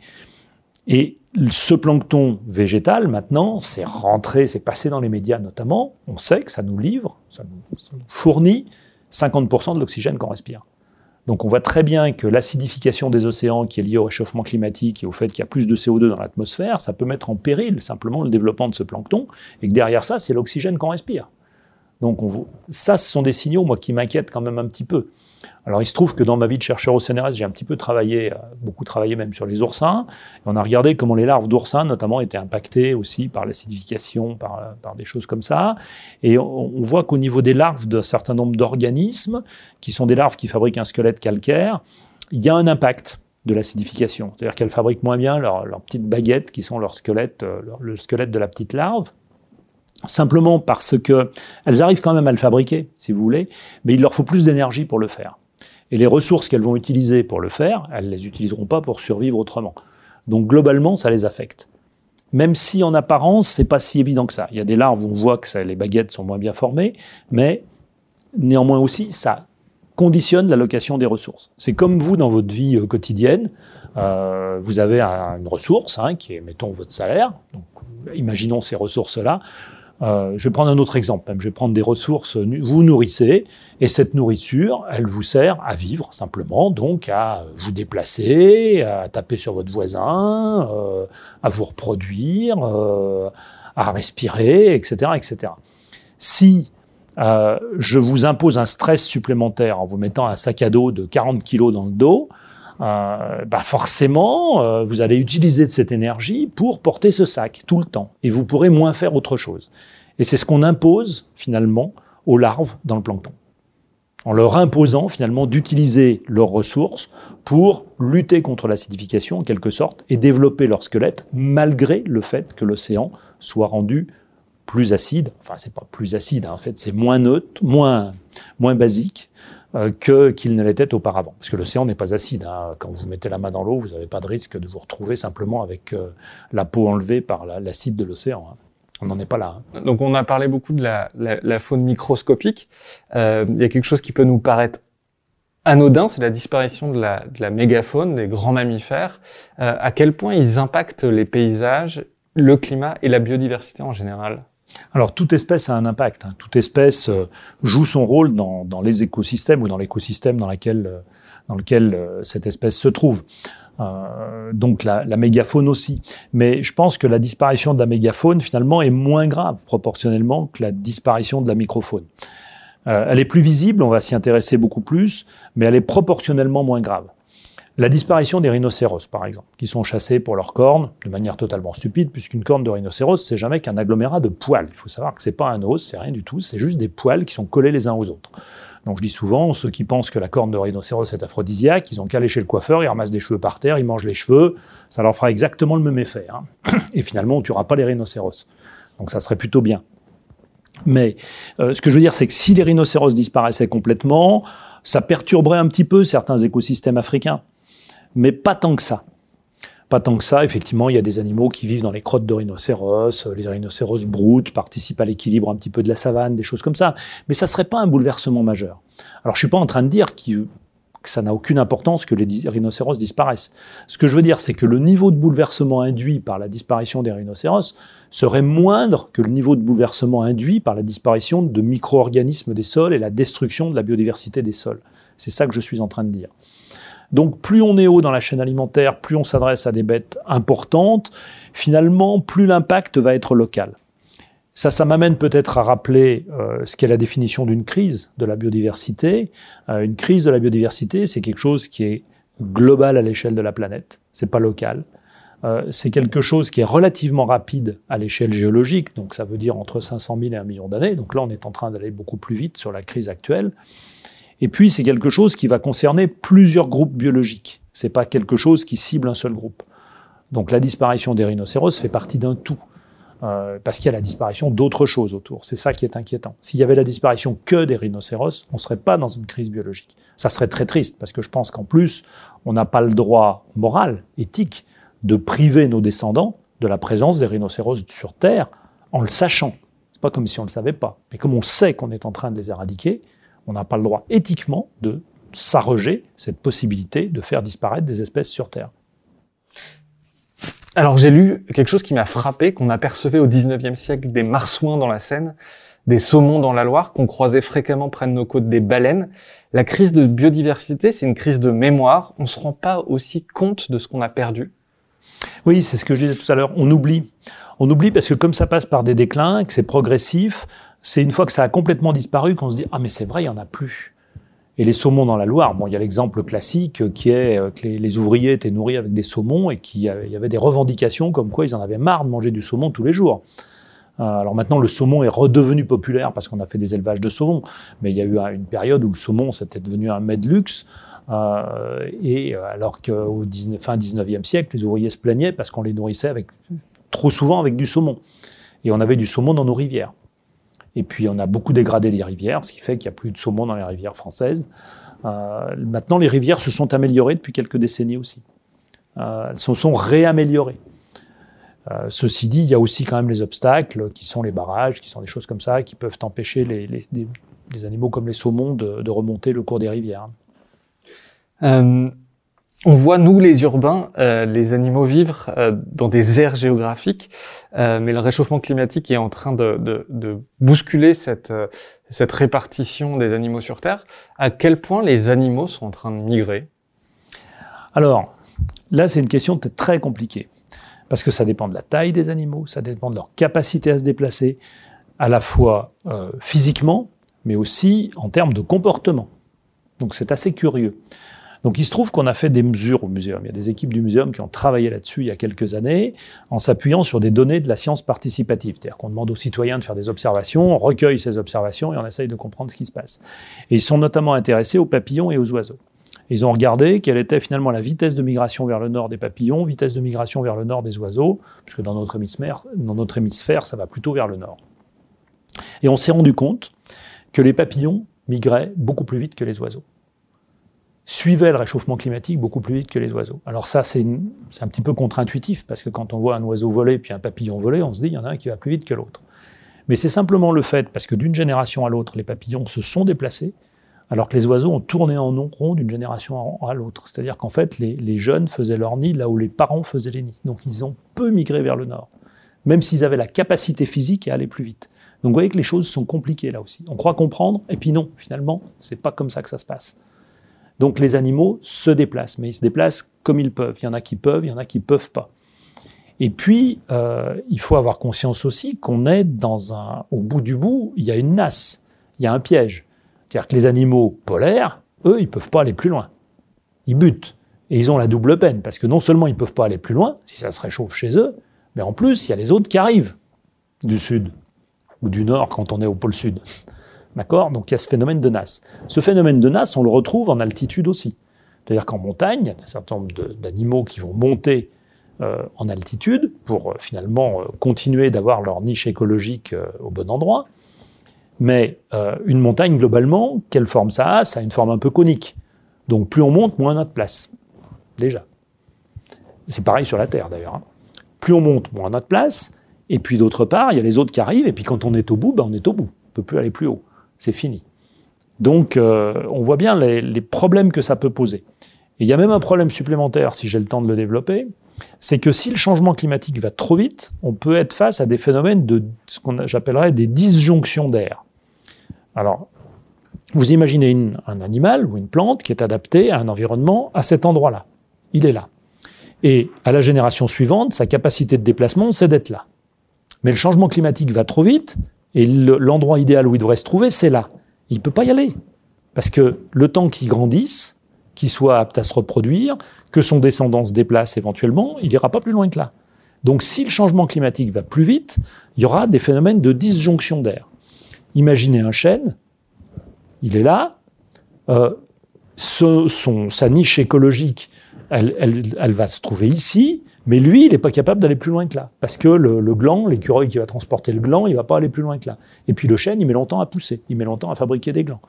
Et ce plancton végétal, maintenant, c'est rentré, c'est passé dans les médias notamment. On sait que ça nous livre, ça nous, fournit 50% de l'oxygène qu'on respire. Donc on voit très bien que l'acidification des océans qui est liée au réchauffement climatique et au fait qu'il y a plus de CO2 dans l'atmosphère, ça peut mettre en péril simplement le développement de ce plancton, et que derrière ça, c'est l'oxygène qu'on respire. Donc on, ça, ce sont des signaux, moi, qui m'inquiètent quand même un petit peu. Alors il se trouve que dans ma vie de chercheur au CNRS, j'ai un petit peu travaillé, euh, beaucoup travaillé même sur les oursins. on a regardé comment les larves d'oursins, notamment, étaient impactées aussi par l'acidification, par, par, des choses comme ça. Et on, voit qu'au niveau des larves d'un certain nombre d'organismes, qui sont des larves qui fabriquent un squelette calcaire, il y a un impact de l'acidification. C'est-à-dire qu'elles fabriquent moins bien leurs petites baguettes qui sont leur squelette, euh, le squelette de la petite larve simplement parce que elles arrivent quand même à le fabriquer, si vous voulez, mais il leur faut plus d'énergie pour le faire. Et les ressources qu'elles vont utiliser pour le faire, elles ne les utiliseront pas pour survivre autrement. Donc globalement, ça les affecte. Même si en apparence, c'est pas si évident que ça. Il y a des larves où on voit que les baguettes sont moins bien formées, mais néanmoins aussi, ça conditionne l'allocation des ressources. C'est comme vous dans votre vie euh, quotidienne, euh, vous avez une ressource hein, qui est, mettons, votre salaire. Donc, imaginons ces ressources-là. Euh, je vais prendre un autre exemple. Même. Je vais prendre des ressources. Vous nourrissez et cette nourriture, elle vous sert à vivre simplement, donc à vous déplacer, à taper sur votre voisin, euh, à vous reproduire, euh, à respirer, etc., etc. Si je vous impose un stress supplémentaire en vous mettant un sac à dos de 40 kg dans le dos, euh, bah forcément, euh, vous allez utiliser de cette énergie pour porter ce sac tout le temps. Et vous pourrez moins faire autre chose. Et c'est ce qu'on impose finalement aux larves dans le plancton. En leur imposant finalement d'utiliser leurs ressources pour lutter contre l'acidification en quelque sorte et développer leur squelette malgré le fait que l'océan soit rendu plus acide. Enfin, c'est pas plus acide, hein. en fait, c'est moins neutre, moins, moins basique que qu'il ne l'était auparavant. Parce que l'océan n'est pas acide. Hein. Quand vous mettez la main dans l'eau, vous n'avez pas de risque de vous retrouver simplement avec euh, la peau enlevée par l'acide de l'océan. Hein. On n'en est pas là. Hein. Donc on a parlé beaucoup de la, la, la faune microscopique. Euh, il y a quelque chose qui peut nous paraître anodin, c'est la disparition de la, de la mégafaune, des grands mammifères. Euh, à quel point ils impactent les paysages, le climat et la biodiversité en général? Alors, toute espèce a un impact. Hein. Toute espèce euh, joue son rôle dans, les écosystèmes ou dans l'écosystème dans, euh, dans lequel euh, cette espèce se trouve. donc la, mégafaune aussi. Mais je pense que la disparition de la mégafaune, finalement, est moins grave proportionnellement que la disparition de la microfaune. elle est plus visible, on va s'y intéresser beaucoup plus, mais elle est proportionnellement moins grave. La disparition des rhinocéros, par exemple, qui sont chassés pour leurs cornes de manière totalement stupide, puisqu'une corne de rhinocéros, c'est jamais qu'un agglomérat de poils. Il faut savoir que c'est pas un os, c'est rien du tout, c'est juste des poils qui sont collés les uns aux autres. Donc je dis souvent, ceux qui pensent que la corne de rhinocéros est aphrodisiaque, ils ont qu'à chez le coiffeur, ils ramassent des cheveux par terre, ils mangent les cheveux, ça leur fera exactement le même effet. Hein. Et finalement, on ne tuera pas les rhinocéros. Donc ça serait plutôt bien. Mais euh, ce que je veux dire, c'est que si les rhinocéros disparaissaient complètement, ça perturberait un petit peu certains écosystèmes africains mais pas tant que ça. Pas tant que ça, effectivement, il y a des animaux qui vivent dans les crottes de rhinocéros, les rhinocéros broutent, participent à l'équilibre un petit peu de la savane, des choses comme ça. Mais ça serait pas un bouleversement majeur. Alors je suis pas en train de dire que ça n'a aucune importance que les rhinocéros disparaissent. Ce que je veux dire, c'est que le niveau de bouleversement induit par la disparition des rhinocéros serait moindre que le niveau de bouleversement induit par la disparition de micro-organismes des sols et la destruction de la biodiversité des sols. C'est ça que je suis en train de dire. Donc plus on est haut dans la chaîne alimentaire, plus on s'adresse à des bêtes importantes, finalement, plus l'impact va être local. Ça, ça m'amène peut-être à rappeler euh, ce qu'est la définition d'une crise de la biodiversité. Euh, une crise de la biodiversité, c'est quelque chose qui est global à l'échelle de la planète, c'est pas local. Euh, c'est quelque chose qui est relativement rapide à l'échelle géologique, donc ça veut dire entre 500 000 et 1 million d'années. Donc là, on est en train d'aller beaucoup plus vite sur la crise actuelle. Et puis, c'est quelque chose qui va concerner plusieurs groupes biologiques. C'est pas quelque chose qui cible un seul groupe. Donc, la disparition des rhinocéros fait partie d'un tout. Euh, parce qu'il y a la disparition d'autres choses autour. C'est ça qui est inquiétant. S'il y avait la disparition que des rhinocéros, on ne serait pas dans une crise biologique. Ça serait très triste, parce que je pense qu'en plus, on n'a pas le droit moral, éthique, de priver nos descendants de la présence des rhinocéros sur Terre en le sachant. C'est pas comme si on ne le savait pas. Mais comme on sait qu'on est en train de les éradiquer, on n'a pas le droit éthiquement de s'arroger cette possibilité de faire disparaître des espèces sur Terre. Alors j'ai lu quelque chose qui m'a frappé, qu'on apercevait au 19e siècle des marsouins dans la Seine, des saumons dans la Loire, qu'on croisait fréquemment près de nos côtes des baleines. La crise de biodiversité, c'est une crise de mémoire. On ne se rend pas aussi compte de ce qu'on a perdu. Oui, c'est ce que je disais tout à l'heure. On oublie. On oublie parce que comme ça passe par des déclins, que c'est progressif, c'est une fois que ça a complètement disparu qu'on se dit ah mais c'est vrai, il y en a plus. Et les saumons dans la Loire, bon, il y a l'exemple classique qui est euh, que les, les, ouvriers étaient nourris avec des saumons et qu'il y avait des revendications comme quoi ils en avaient marre de manger du saumon tous les jours. Euh, alors maintenant, le saumon est redevenu populaire parce qu'on a fait des élevages de saumon, mais il y a eu une période où le saumon, c'était devenu un mets de luxe. Euh, et alors qu'au fin 19e siècle, les ouvriers se plaignaient parce qu'on les nourrissait avec, trop souvent avec du saumon. Et on avait du saumon dans nos rivières. Et puis on a beaucoup dégradé les rivières, ce qui fait qu'il n'y a plus de saumon dans les rivières françaises. Euh, maintenant, les rivières se sont améliorées depuis quelques décennies aussi. elles se sont réaméliorées. Euh, ceci dit, il y a aussi quand même les obstacles, qui sont les barrages, qui sont des choses comme ça, qui peuvent empêcher les, les, animaux comme les saumons de, remonter le cours des rivières. Euh, on voit, nous, les urbains, euh, les animaux vivre dans des aires géographiques, mais le réchauffement climatique est en train de, de bousculer cette, cette répartition des animaux sur Terre. À quel point les animaux sont en train de migrer? Alors, là, c'est une question très compliquée parce que ça dépend de la taille des animaux, ça dépend de leur capacité à se déplacer, à la fois euh, physiquement, mais aussi en termes de comportement. Donc c'est assez curieux. Donc il se trouve qu'on a fait des mesures au muséum. Il y a des équipes du muséum qui ont travaillé là-dessus il y a quelques années en s'appuyant sur des données de la science participative. C'est-à-dire qu'on demande aux citoyens de faire des observations, on recueille ces observations et on essaye de comprendre ce qui se passe. Et ils sont notamment intéressés aux papillons et aux oiseaux. Ils ont regardé quelle était finalement la vitesse de migration vers le nord des papillons, vitesse de migration vers le nord des oiseaux, puisque dans notre hémisphère, dans notre hémisphère ça va plutôt vers le nord. Et on s'est rendu compte que les papillons migraient beaucoup plus vite que les oiseaux. Suivaient le réchauffement climatique beaucoup plus vite que les oiseaux. Alors ça, c'est un petit peu contre-intuitif, parce que quand on voit un oiseau voler puis un papillon voler, on se dit, il y en a un qui va plus vite que l'autre. Mais c'est simplement le fait, parce que d'une génération à l'autre, les papillons se sont déplacés, alors que les oiseaux ont tourné en rond d'une génération à l'autre. C'est-à-dire qu'en fait, les, jeunes faisaient leur nid là où les parents faisaient les nids. Donc ils ont peu migré vers le nord, même s'ils avaient la capacité physique à aller plus vite. Donc vous voyez que les choses sont compliquées là aussi. On croit comprendre, et puis non, finalement, c'est pas comme ça que ça se passe. Donc les animaux se déplacent, mais ils se déplacent comme ils peuvent. Il y en a qui peuvent, il y en a qui peuvent pas. Et puis, euh, il faut avoir conscience aussi qu'on est dans un, au bout du bout, il y a une nasse, il y a un piège. C'est-à-dire que les animaux polaires, eux, ils ne peuvent pas aller plus loin. Ils butent. Et ils ont la double peine, parce que non seulement ils ne peuvent pas aller plus loin, si ça se réchauffe chez eux, mais en plus, il y a les autres qui arrivent du sud, ou du nord quand on est au pôle sud. D'accord? Donc il y a ce phénomène de nasse. Ce phénomène de nasse, on le retrouve en altitude aussi. C'est-à-dire qu'en montagne, il y a un certain nombre d'animaux qui vont monter euh, en altitude pour euh, finalement euh, continuer d'avoir leur niche écologique au bon endroit. Mais une montagne, globalement, quelle forme ça a? Ça a une forme un peu conique. Donc plus on monte, moins on a de place. Déjà. C'est pareil sur la Terre, d'ailleurs. Hein. Plus on monte, moins on a de place. Et puis d'autre part, il y a les autres qui arrivent. Et puis quand on est au bout, ben, on est au bout. On ne peut plus aller plus haut. C'est fini. Donc euh, on voit bien les, problèmes que ça peut poser. Et il y a même un problème supplémentaire, si j'ai le temps de le développer, c'est que si le changement climatique va trop vite, on peut être face à des phénomènes de ce qu'on j'appellerais des disjonctions d'air. Alors, vous imaginez un animal ou une plante qui est adapté à un environnement à cet endroit-là. Il est là. Et à la génération suivante, sa capacité de déplacement, c'est d'être là. Mais le changement climatique va trop vite, et l'endroit idéal où il devrait se trouver, c'est là. Il ne peut pas y aller. Parce que le temps qu'il grandisse, qu'il soit apte à se reproduire, que son descendant se déplace éventuellement, il n'ira pas plus loin que là. Donc si le changement climatique va plus vite, il y aura des phénomènes de disjonction d'air. Imaginez un chêne, il est là, euh, sa niche écologique, elle, va se trouver ici, mais lui, il n'est pas capable d'aller plus loin que là. Parce que le, gland, l'écureuil qui va transporter le gland, il ne va pas aller plus loin que là. Et puis le chêne, il met longtemps à pousser, il met longtemps à fabriquer des glands.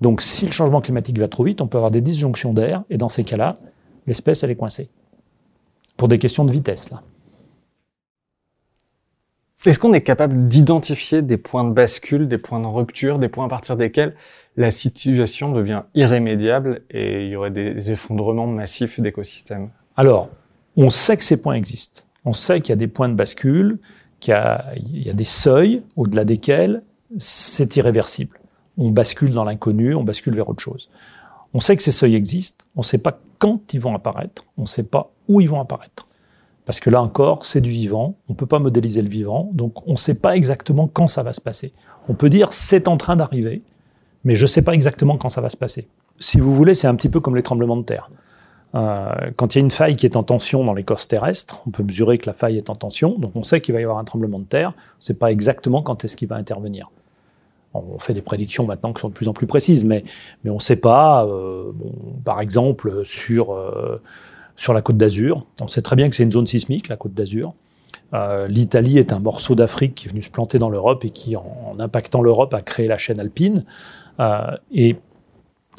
Donc si le changement climatique va trop vite, on peut avoir des disjonctions d'air, et dans ces cas-là, l'espèce, elle est coincée. Pour des questions de vitesse, là. Est-ce qu'on est capable d'identifier des points de bascule, des points de rupture, des points à partir desquels la situation devient irrémédiable et il y aurait des effondrements massifs d'écosystèmes? Alors, on sait que ces points existent. On sait qu'il y a des points de bascule, qu'il y a, des seuils au-delà desquels c'est irréversible. On bascule dans l'inconnu, on bascule vers autre chose. On sait que ces seuils existent, on ne sait pas quand ils vont apparaître, on ne sait pas où ils vont apparaître. Parce que là encore, c'est du vivant, on ne peut pas modéliser le vivant, donc on ne sait pas exactement quand ça va se passer. On peut dire c'est en train d'arriver, mais je ne sais pas exactement quand ça va se passer. Si vous voulez, c'est un petit peu comme les tremblements de terre. Euh, quand il y a une faille qui est en tension dans l'écorce terrestre, on peut mesurer que la faille est en tension, donc on sait qu'il va y avoir un tremblement de terre. On ne sait pas exactement quand est-ce qu'il va intervenir. On fait des prédictions maintenant qui sont de plus en plus précises, mais, mais on ne sait pas, euh, par exemple, sur, euh, sur la côte d'Azur. On sait très bien que c'est une zone sismique, la côte d'Azur. L'Italie est un morceau d'Afrique qui est venu se planter dans l'Europe et qui, en, impactant l'Europe, a créé la chaîne alpine. Et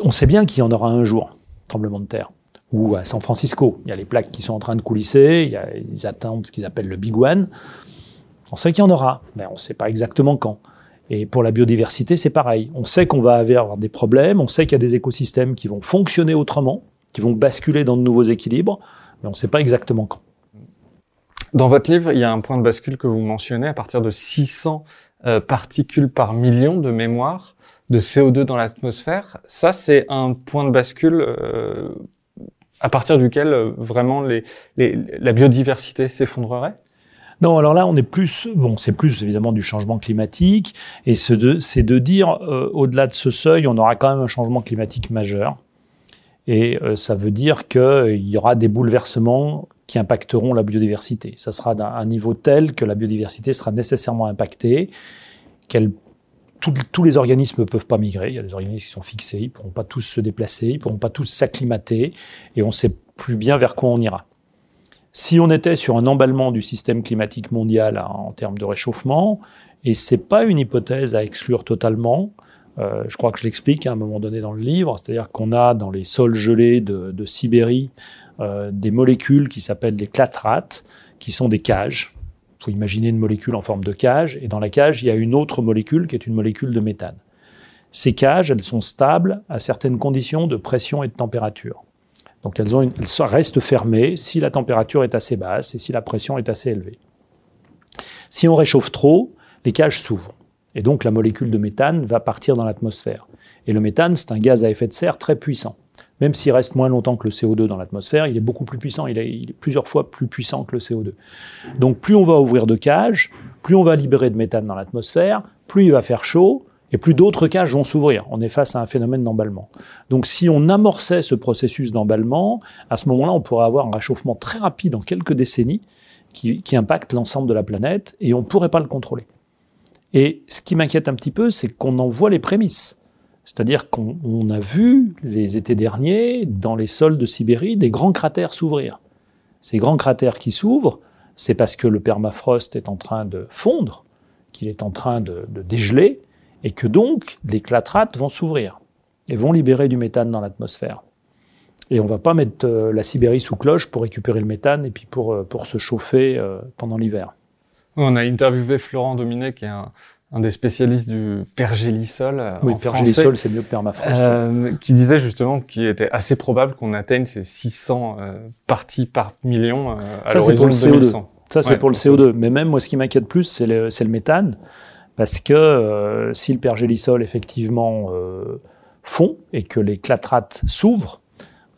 on sait bien qu'il y en aura un jour, tremblement de terre ou à San Francisco. Il y a les plaques qui sont en train de coulisser, ils attendent ce qu'ils appellent le Big One. On sait qu'il y en aura, mais on ne sait pas exactement quand. Et pour la biodiversité, c'est pareil. On sait qu'on va avoir des problèmes, on sait qu'il y a des écosystèmes qui vont fonctionner autrement, qui vont basculer dans de nouveaux équilibres, mais on ne sait pas exactement quand. Dans votre livre, il y a un point de bascule que vous mentionnez à partir de 600 euh, particules par million de mémoire de CO2 dans l'atmosphère. Ça, c'est un point de bascule euh, à partir duquel euh, vraiment la biodiversité s'effondrerait? Non, alors là, on est plus, bon, c'est plus évidemment du changement climatique, et c'est de, dire, euh, au-delà de ce seuil, on aura quand même un changement climatique majeur, et euh, ça veut dire qu'il y aura des bouleversements qui impacteront la biodiversité. Ça sera d'un un niveau tel que la biodiversité sera nécessairement impactée, qu'elle tous les organismes ne peuvent pas migrer. Il y a des organismes qui sont fixés, ils ne pourront pas tous se déplacer, ils ne pourront pas tous s'acclimater, et on ne sait plus bien vers quoi on ira. Si on était sur un emballement du système climatique mondial en termes de réchauffement, et c'est pas une hypothèse à exclure totalement, euh, je crois que je l'explique à un moment donné dans le livre, c'est-à-dire qu'on a dans les sols gelés de, de Sibérie euh, des molécules qui s'appellent des clatrates, qui sont des cages. Il faut imaginer une molécule en forme de cage, et dans la cage, il y a une autre molécule qui est une molécule de méthane. Ces cages, elles sont stables à certaines conditions de pression et de température. Donc elles, restent fermées si la température est assez basse et si la pression est assez élevée. Si on réchauffe trop, les cages s'ouvrent. Et donc la molécule de méthane va partir dans l'atmosphère. Et le méthane, c'est un gaz à effet de serre très puissant. Même s'il reste moins longtemps que le CO2 dans l'atmosphère, il est beaucoup plus puissant, il est, plusieurs fois plus puissant que le CO2. Donc plus on va ouvrir de cages, plus on va libérer de méthane dans l'atmosphère, plus il va faire chaud, et plus d'autres cages vont s'ouvrir. On est face à un phénomène d'emballement. Donc si on amorçait ce processus d'emballement, à ce moment-là, on pourrait avoir un réchauffement très rapide en quelques décennies qui, qui impacte l'ensemble de la planète et on ne pourrait pas le contrôler. Et ce qui m'inquiète un petit peu, c'est qu'on en voit les prémices. C'est-à-dire qu'on a vu les étés derniers, dans les sols de Sibérie, des grands cratères s'ouvrir. Ces grands cratères qui s'ouvrent, c'est parce que le permafrost est en train de fondre, qu'il est en train de, dégeler, et que donc les clatrates vont s'ouvrir et vont libérer du méthane dans l'atmosphère. Et on ne va pas mettre euh, la Sibérie sous cloche pour récupérer le méthane et puis pour, euh, pour se chauffer euh, pendant l'hiver. On a interviewé Florent Dominet, qui est un, un des spécialistes du pergélisol. Oui, pergélisol, c'est mieux que permafrost. Euh, qui disait justement qu'il était assez probable qu'on atteigne ces 600 euh, parties par million euh, à l'horizon 2100. Ça, c'est ouais, pour le CO2. Mais même, moi, ce qui m'inquiète plus, c'est le, le, méthane. Parce que euh, si le pergélisol, effectivement, euh, fond et que les clatrates s'ouvrent,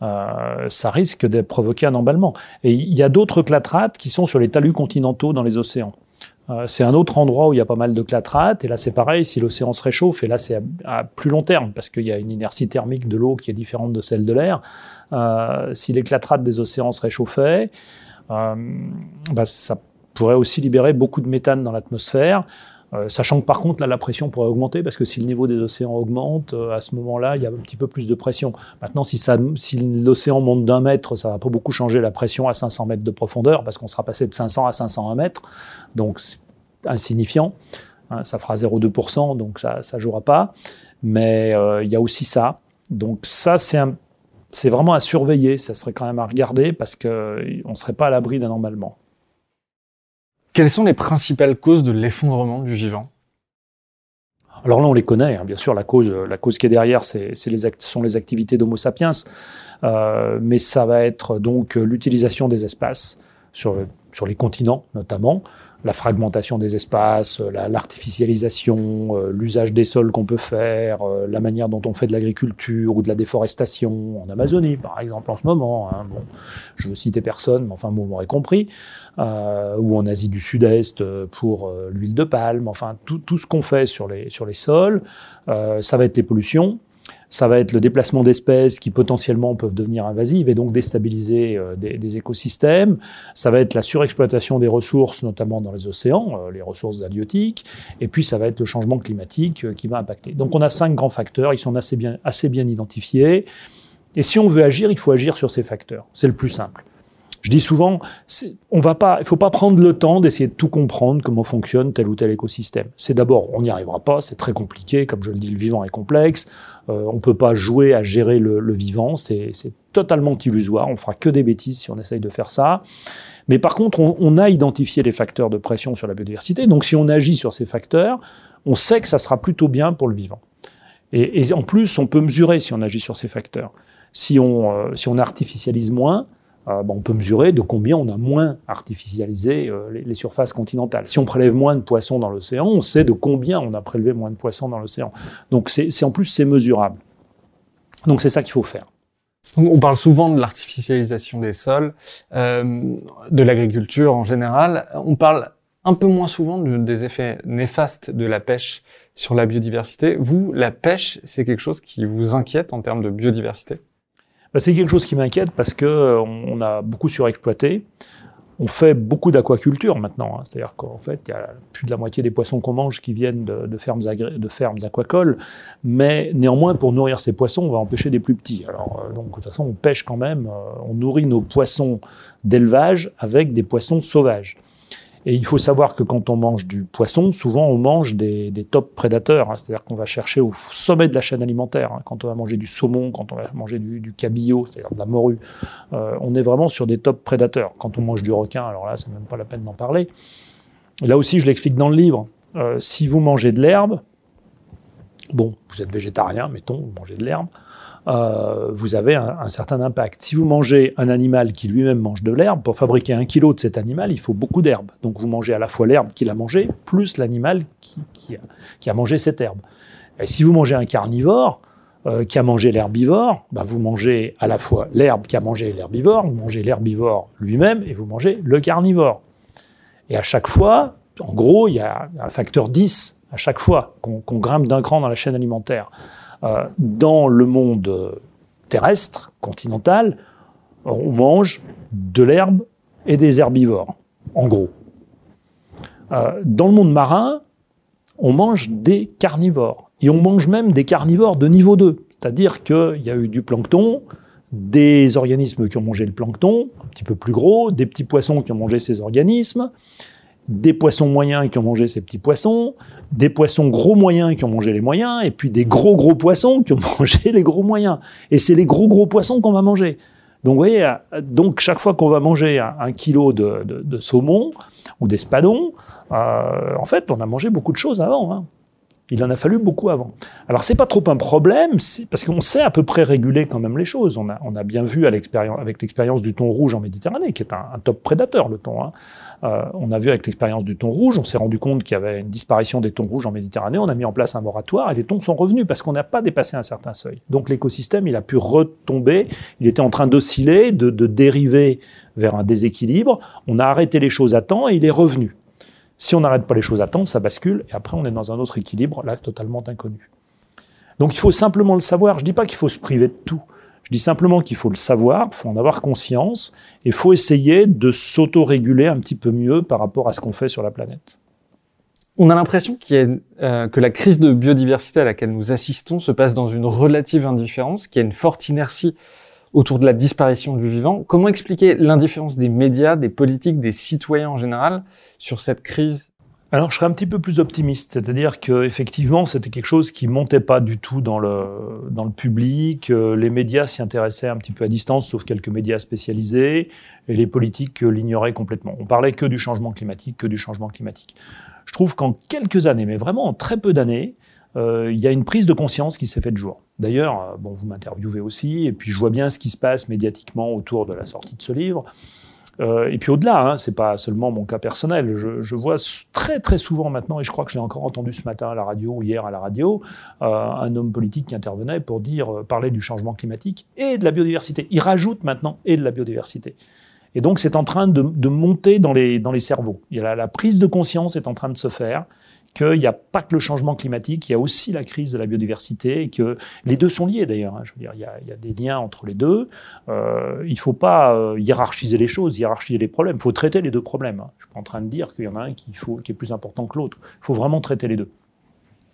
euh, ça risque de provoquer un emballement. Et il y a d'autres clatrates qui sont sur les talus continentaux dans les océans. Euh, c'est un autre endroit où il y a pas mal de clatrates, et là c'est pareil, si l'océan se réchauffe, et là c'est à, plus long terme, parce qu'il y a une inertie thermique de l'eau qui est différente de celle de l'air, euh, si les clatrates des océans se réchauffaient, euh, bah, ça pourrait aussi libérer beaucoup de méthane dans l'atmosphère, euh, sachant que par contre, là, la pression pourrait augmenter parce que si le niveau des océans augmente, euh, à ce moment-là, il y a un petit peu plus de pression. Maintenant, si, l'océan monte d'un mètre, ça va pas beaucoup changer la pression à 500 mètres de profondeur parce qu'on sera passé de 500 à 501 mètres, donc insignifiant. Hein, ça fera 0,2%, donc ça ne jouera pas. Mais euh, il y a aussi ça. Donc ça, c'est c'est vraiment à surveiller, ça serait quand même à regarder parce qu'on ne serait pas à l'abri d'un. Quelles sont les principales causes de l'effondrement du vivant? Alors là, on les connaît, hein. bien sûr. La cause, la cause qui est derrière, c'est, les sont les activités d'Homo sapiens, euh, mais ça va être donc l'utilisation des espaces sur les continents notamment, la fragmentation des espaces, l'artificialisation, euh, l'usage des sols qu'on peut faire, euh, la manière dont on fait de l'agriculture ou de la déforestation en Amazonie, par exemple, en ce moment. Hein, bon, je veux citer personne, mais enfin, vous m'aurez compris. Euh, ou en Asie du Sud-Est pour l'huile de palme. Enfin, tout, tout ce qu'on fait sur les, sur les sols, ça va être les pollutions ça va être le déplacement d'espèces qui potentiellement peuvent devenir invasives et donc déstabiliser euh, des, écosystèmes. Ça va être la surexploitation des ressources, notamment dans les océans, euh, les ressources halieutiques. Et puis ça va être le changement climatique euh, qui va impacter. Donc on a cinq grands facteurs, ils sont assez bien, identifiés. Et si on veut agir, il faut agir sur ces facteurs. C'est le plus simple. Je dis souvent, on va pas, il faut pas prendre le temps d'essayer de tout comprendre comment fonctionne tel ou tel écosystème. C'est d'abord, on n'y arrivera pas, c'est très compliqué, comme je le dis, le vivant est complexe. Euh, on peut pas jouer à gérer le, vivant, c'est totalement illusoire. On fera que des bêtises si on essaye de faire ça. Mais par contre, on, a identifié les facteurs de pression sur la biodiversité. Donc, si on agit sur ces facteurs, on sait que ça sera plutôt bien pour le vivant. Et, et en plus, on peut mesurer si on agit sur ces facteurs. Si on, euh, si on artificialise moins, euh, on peut mesurer de combien on a moins artificialisé euh, les, surfaces continentales. Si on prélève moins de poissons dans l'océan, on sait de combien on a prélevé moins de poissons dans l'océan. Donc c'est en plus c'est mesurable. Donc c'est ça qu'il faut faire. On parle souvent de l'artificialisation des sols, euh, de l'agriculture en général. On parle un peu moins souvent des effets néfastes de la pêche sur la biodiversité. Vous, la pêche, c'est quelque chose qui vous inquiète en termes de biodiversité? Bah, c'est quelque chose qui m'inquiète parce que euh, a beaucoup surexploité. On fait beaucoup d'aquaculture maintenant, hein. c'est-à-dire qu'en fait, il y a plus de la moitié des poissons qu'on mange qui viennent de, fermes, de fermes aquacoles, mais néanmoins, pour nourrir ces poissons, on va empêcher des plus petits. Alors, euh, donc, de toute façon, on pêche quand même, euh, on nourrit nos poissons d'élevage avec des poissons sauvages. Et il faut savoir que quand on mange du poisson, souvent on mange des, des top prédateurs, hein. c'est-à-dire qu'on va chercher au sommet de la chaîne alimentaire. Hein. Quand on va manger du saumon, quand on va manger du, cabillaud, c'est-à-dire de la morue, euh, on est vraiment sur des top prédateurs. Quand on mange du requin, alors là, c'est même pas la peine d'en parler. Là aussi, je l'explique dans le livre. Euh, si vous mangez de l'herbe, bon, vous êtes végétarien, mettons, vous mangez de l'herbe, euh, vous avez un, certain impact. Si vous mangez un animal qui lui-même mange de l'herbe, pour fabriquer un kilo de cet animal, il faut beaucoup d'herbe. Donc vous mangez à la fois l'herbe qu'il a mangé, plus l'animal qui, a, mangé cette herbe. Et si vous mangez un carnivore, euh, qui a mangé l'herbivore, bah, vous mangez à la fois l'herbe qui a mangé l'herbivore, vous mangez l'herbivore lui-même et vous mangez le carnivore. Et à chaque fois, en gros, il y a un facteur 10 à chaque fois qu'on grimpe d'un cran dans la chaîne alimentaire. Euh, dans le monde terrestre, continental, on mange de l'herbe et des herbivores, en gros. Euh, dans le monde marin, on mange des carnivores. Et on mange même des carnivores de niveau 2. C'est-à-dire qu'il y a eu du plancton, des organismes qui ont mangé le plancton, un petit peu plus gros, des petits poissons qui ont mangé ces organismes, des poissons moyens qui ont mangé ces petits poissons, des poissons gros moyens qui ont mangé les moyens, et puis des gros gros poissons qui ont mangé les gros moyens. Et c'est les gros gros poissons qu'on va manger. Donc vous voyez, donc chaque fois qu'on va manger un, kilo de, saumon ou d'espadon, euh, en fait, on a mangé beaucoup de choses avant. Hein. Il en a fallu beaucoup avant. Alors c'est pas trop un problème, parce qu'on sait à peu près réguler quand même les choses. On a, bien vu avec l'expérience du thon rouge en Méditerranée, qui est un, top prédateur, le thon. Hein. Euh, on a vu avec l'expérience du thon rouge, on s'est rendu compte qu'il y avait une disparition des thons rouges en Méditerranée, on a mis en place un moratoire et les thons sont revenus parce qu'on n'a pas dépassé un certain seuil. Donc l'écosystème, il a pu retomber, il était en train d'osciller, de dériver vers un déséquilibre, on a arrêté les choses à temps et il est revenu. Si on n'arrête pas les choses à temps, ça bascule, et après on est dans un autre équilibre, là, totalement inconnu. Donc il faut simplement le savoir. Je ne dis pas qu'il faut se priver de tout. Je dis simplement qu'il faut le savoir, il faut en avoir conscience, et il faut essayer de s'auto-réguler un petit peu mieux par rapport à ce qu'on fait sur la planète. On a l'impression euh, que la crise de biodiversité à laquelle nous assistons se passe dans une relative indifférence, qu'il y a une forte inertie autour de la disparition du vivant. Comment expliquer l'indifférence des médias, des politiques, des citoyens en général sur cette crise alors, je serais un petit peu plus optimiste, c'est-à-dire que effectivement, c'était quelque chose qui montait pas du tout dans le dans le public. Euh, les médias s'y intéressaient un petit peu à distance, sauf quelques médias spécialisés, et les politiques l'ignoraient complètement. On parlait que du changement climatique, que du changement climatique. Je trouve qu'en quelques années, mais vraiment en très peu d'années, euh, il y a une prise de conscience qui s'est faite jour. D'ailleurs, euh, bon, vous m'interviewez aussi, et puis je vois bien ce qui se passe médiatiquement autour de la sortie de ce livre. Euh, et puis au-delà, hein, c'est pas seulement mon cas personnel. Je, je, vois très très souvent maintenant, et je crois que je l'ai encore entendu ce matin à la radio ou hier à la radio, euh, un homme politique qui intervenait pour dire euh, parler du changement climatique et de la biodiversité. Il rajoute maintenant et de la biodiversité. Et donc c'est en train de, de, monter dans les, dans les cerveaux. La, la prise de conscience est en train de se faire qu'il n'y a pas que le changement climatique, il y a aussi la crise de la biodiversité, et que les deux sont liés d'ailleurs. Hein. je veux dire, il y, a, des liens entre les deux. Euh, il ne faut pas euh, hiérarchiser les choses, hiérarchiser les problèmes. Il faut traiter les deux problèmes. Hein. Je suis pas en train de dire qu'il y en a un qui, est plus important que l'autre. Il faut vraiment traiter les deux.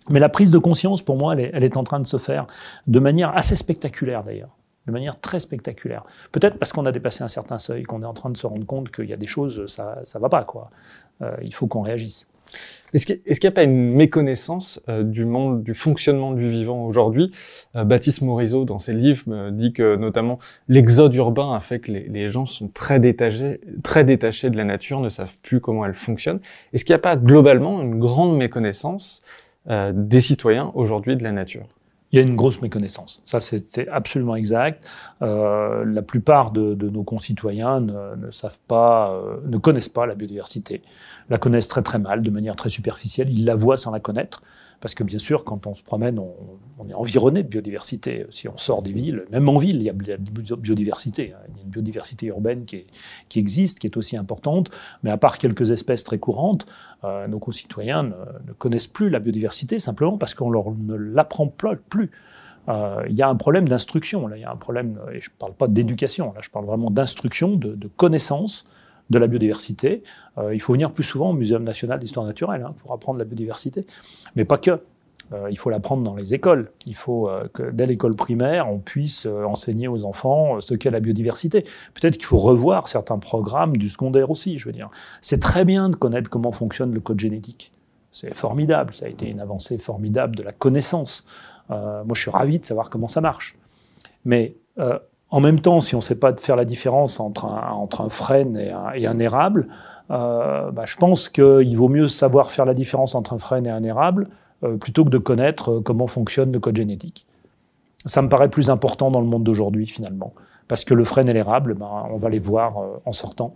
Mais la prise de conscience, pour moi, elle est, elle est en train de se faire de manière assez spectaculaire d'ailleurs de manière très spectaculaire. Peut-être parce qu'on a dépassé un certain seuil, qu'on est en train de se rendre compte qu'il y a des choses, ça ne va pas. quoi. Euh, il faut qu'on réagisse. Est-ce qu'il n'y a pas une méconnaissance euh, du monde, du fonctionnement du vivant aujourd'hui? Euh, Baptiste Morisot, dans ses livres, dit que notamment l'exode urbain a fait que les, les, gens sont très détachés, très détachés de la nature, ne savent plus comment elle fonctionne. Est-ce qu'il n'y a pas globalement une grande méconnaissance euh, des citoyens aujourd'hui de la nature? Il y a une grosse méconnaissance. Ça, c'est absolument exact. Euh, la plupart de, de, nos concitoyens ne, ne savent pas, euh, ne connaissent pas la biodiversité, la connaissent très très mal, de manière très superficielle. Ils la voient sans la connaître. Parce que bien sûr, quand on se promène, on, on, est environné de biodiversité. Si on sort des villes, même en ville, il y a de la biodiversité. Hein. Il y a une biodiversité urbaine qui, qui, existe, qui est aussi importante. Mais à part quelques espèces très courantes, euh, nos concitoyens ne, connaissent plus la biodiversité simplement parce qu'on leur ne l'apprend plus. Euh, il y a un problème d'instruction. Là, il y a un problème, et je ne parle pas d'éducation. Là, je parle vraiment d'instruction, de, connaissance de la biodiversité. Euh, il faut venir plus souvent au Muséum national d'histoire naturelle hein, pour apprendre la biodiversité, mais pas que. Euh, il faut l'apprendre dans les écoles. Il faut euh, que dès l'école primaire, on puisse euh, enseigner aux enfants ce qu'est la biodiversité. Peut-être qu'il faut revoir certains programmes du secondaire aussi, je veux dire. C'est très bien de connaître comment fonctionne le code génétique. C'est formidable, ça a été une avancée formidable de la connaissance. moi, je suis ravi de savoir comment ça marche. Mais en même temps, si on ne sait pas faire la différence entre un, entre un frêne et un, érable, bah, je pense qu'il vaut mieux savoir faire la différence entre un frêne et un érable euh, plutôt que de connaître euh, comment fonctionne le code génétique. Ça me paraît plus important dans le monde d'aujourd'hui, finalement. Parce que le frêne et l'érable, bah, on va les voir euh, en sortant.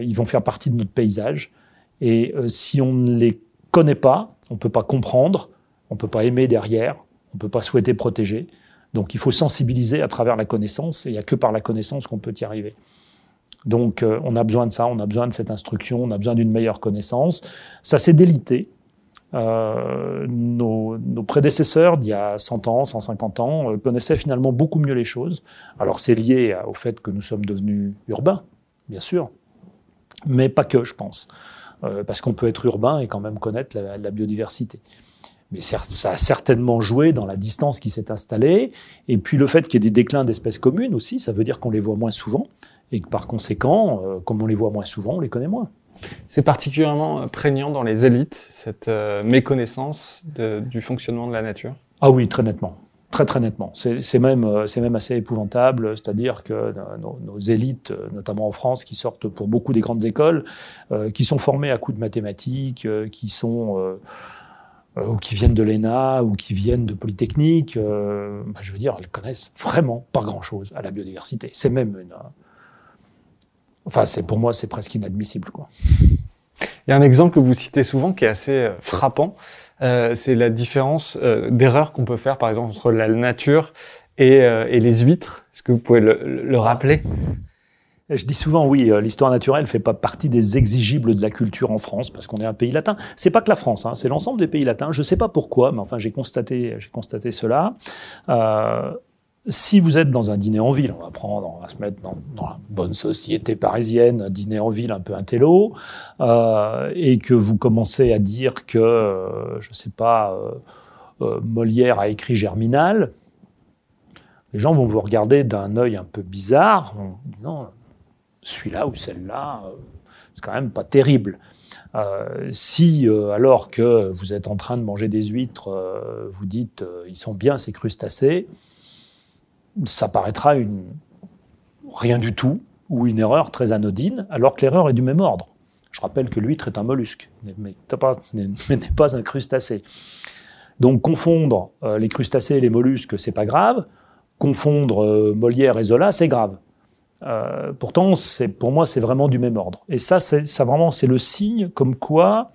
Ils vont faire partie de notre paysage. Et si on ne les connaît pas, on ne peut pas comprendre, on ne peut pas aimer derrière, on ne peut pas souhaiter protéger. Donc il faut sensibiliser à travers la connaissance, et il n'y a que par la connaissance qu'on peut y arriver. Donc on a besoin de ça, on a besoin de cette instruction, on a besoin d'une meilleure connaissance. Ça s'est délité. Euh, nos, prédécesseurs d'il y a 100 ans, 150 ans, euh, connaissaient finalement beaucoup mieux les choses. Alors c'est lié au fait que nous sommes devenus urbains, bien sûr, mais pas que, je pense. Euh, parce qu'on peut être urbain et quand même connaître la, la biodiversité mais ça a certainement joué dans la distance qui s'est installée. Et puis le fait qu'il y ait des déclins d'espèces communes aussi, ça veut dire qu'on les voit moins souvent. Et que par conséquent, comme on les voit moins souvent, on les connaît moins. C'est particulièrement prégnant dans les élites, cette euh, méconnaissance du fonctionnement de la nature Ah oui, très nettement. Très très nettement. C'est même, euh, même assez épouvantable, c'est-à-dire que nos, élites, notamment en France, qui sortent pour beaucoup des grandes écoles, euh, qui sont formées à coups de mathématiques, euh, qui sont euh, ou qui viennent de l'ENA, ou qui viennent de Polytechnique, euh, bah, je veux dire, elles connaissent vraiment pas grand-chose à la biodiversité. C'est même une... Enfin, c'est pour moi, c'est presque inadmissible. Quoi. Il y a un exemple que vous citez souvent qui est assez frappant, euh, c'est la différence euh, d'erreur qu'on peut faire, par exemple, entre la nature et, euh, et les huîtres. Est-ce que vous pouvez le, le rappeler? Je dis souvent, oui, l'histoire naturelle fait pas partie des exigibles de la culture en France parce qu'on est un pays latin. C'est pas que la France, hein, c'est l'ensemble des pays latins. Je sais pas pourquoi, mais enfin j'ai constaté, j'ai constaté cela. Si vous êtes dans un dîner en ville, on va prendre, se mettre dans, la bonne société parisienne, un dîner en ville un peu intello, euh, et que vous commencez à dire que, euh, je sais pas, euh, Molière a écrit Germinal, les gens vont vous regarder d'un œil un peu bizarre. Non, celui-là ou celle-là, c'est quand même pas terrible. Si, alors que vous êtes en train de manger des huîtres, vous dites ils sont bien ces crustacés, ça paraîtra rien du tout ou une erreur très anodine, alors que l'erreur est du même ordre. Je rappelle que l'huître est un mollusque, mais n'est pas un crustacé. Donc confondre les crustacés et les mollusques, c'est pas grave. Confondre Molière et Zola, c'est grave. Euh, pourtant, pour moi, c'est vraiment du même ordre. Et ça, ça vraiment, c'est le signe comme quoi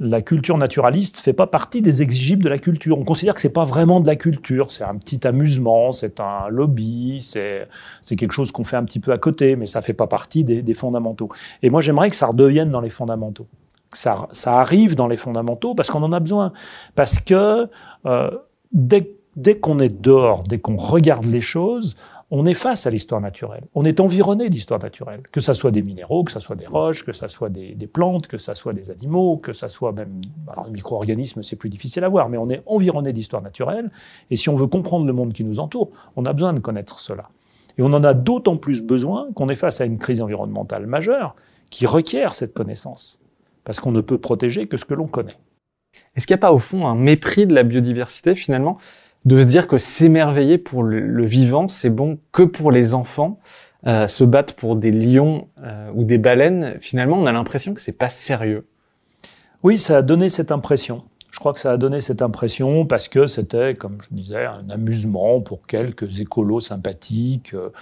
la culture naturaliste fait pas partie des exigibles de la culture. On considère que c'est pas vraiment de la culture, c'est un petit amusement, c'est un lobby, c'est quelque chose qu'on fait un petit peu à côté, mais ça fait pas partie des, des fondamentaux. Et moi, j'aimerais que ça redevienne dans les fondamentaux. Que ça, ça arrive dans les fondamentaux parce qu'on en a besoin. Parce que euh, dès, dès qu'on est dehors, dès qu'on regarde les choses, on est face à l'histoire naturelle. On est environné d'histoire naturelle, que ce soit des minéraux, que ce soit des roches, que ce soit des, plantes, que ce soit des animaux, que ce soit même... Alors, les micro-organismes, c'est plus difficile à voir, mais on est environné d'histoire naturelle. Et si on veut comprendre le monde qui nous entoure, on a besoin de connaître cela. Et on en a d'autant plus besoin qu'on est face à une crise environnementale majeure qui requiert cette connaissance. Parce qu'on ne peut protéger que ce que l'on connaît. Est-ce qu'il n'y a pas au fond un mépris de la biodiversité finalement? De se dire que s'émerveiller pour le, vivant, c'est bon que pour les enfants. Euh, se battre pour des lions euh, ou des baleines, finalement, on a l'impression que c'est pas sérieux. Oui, ça a donné cette impression. Je crois que ça a donné cette impression parce que c'était, comme je disais, un amusement pour quelques écolos sympathiques. Euh,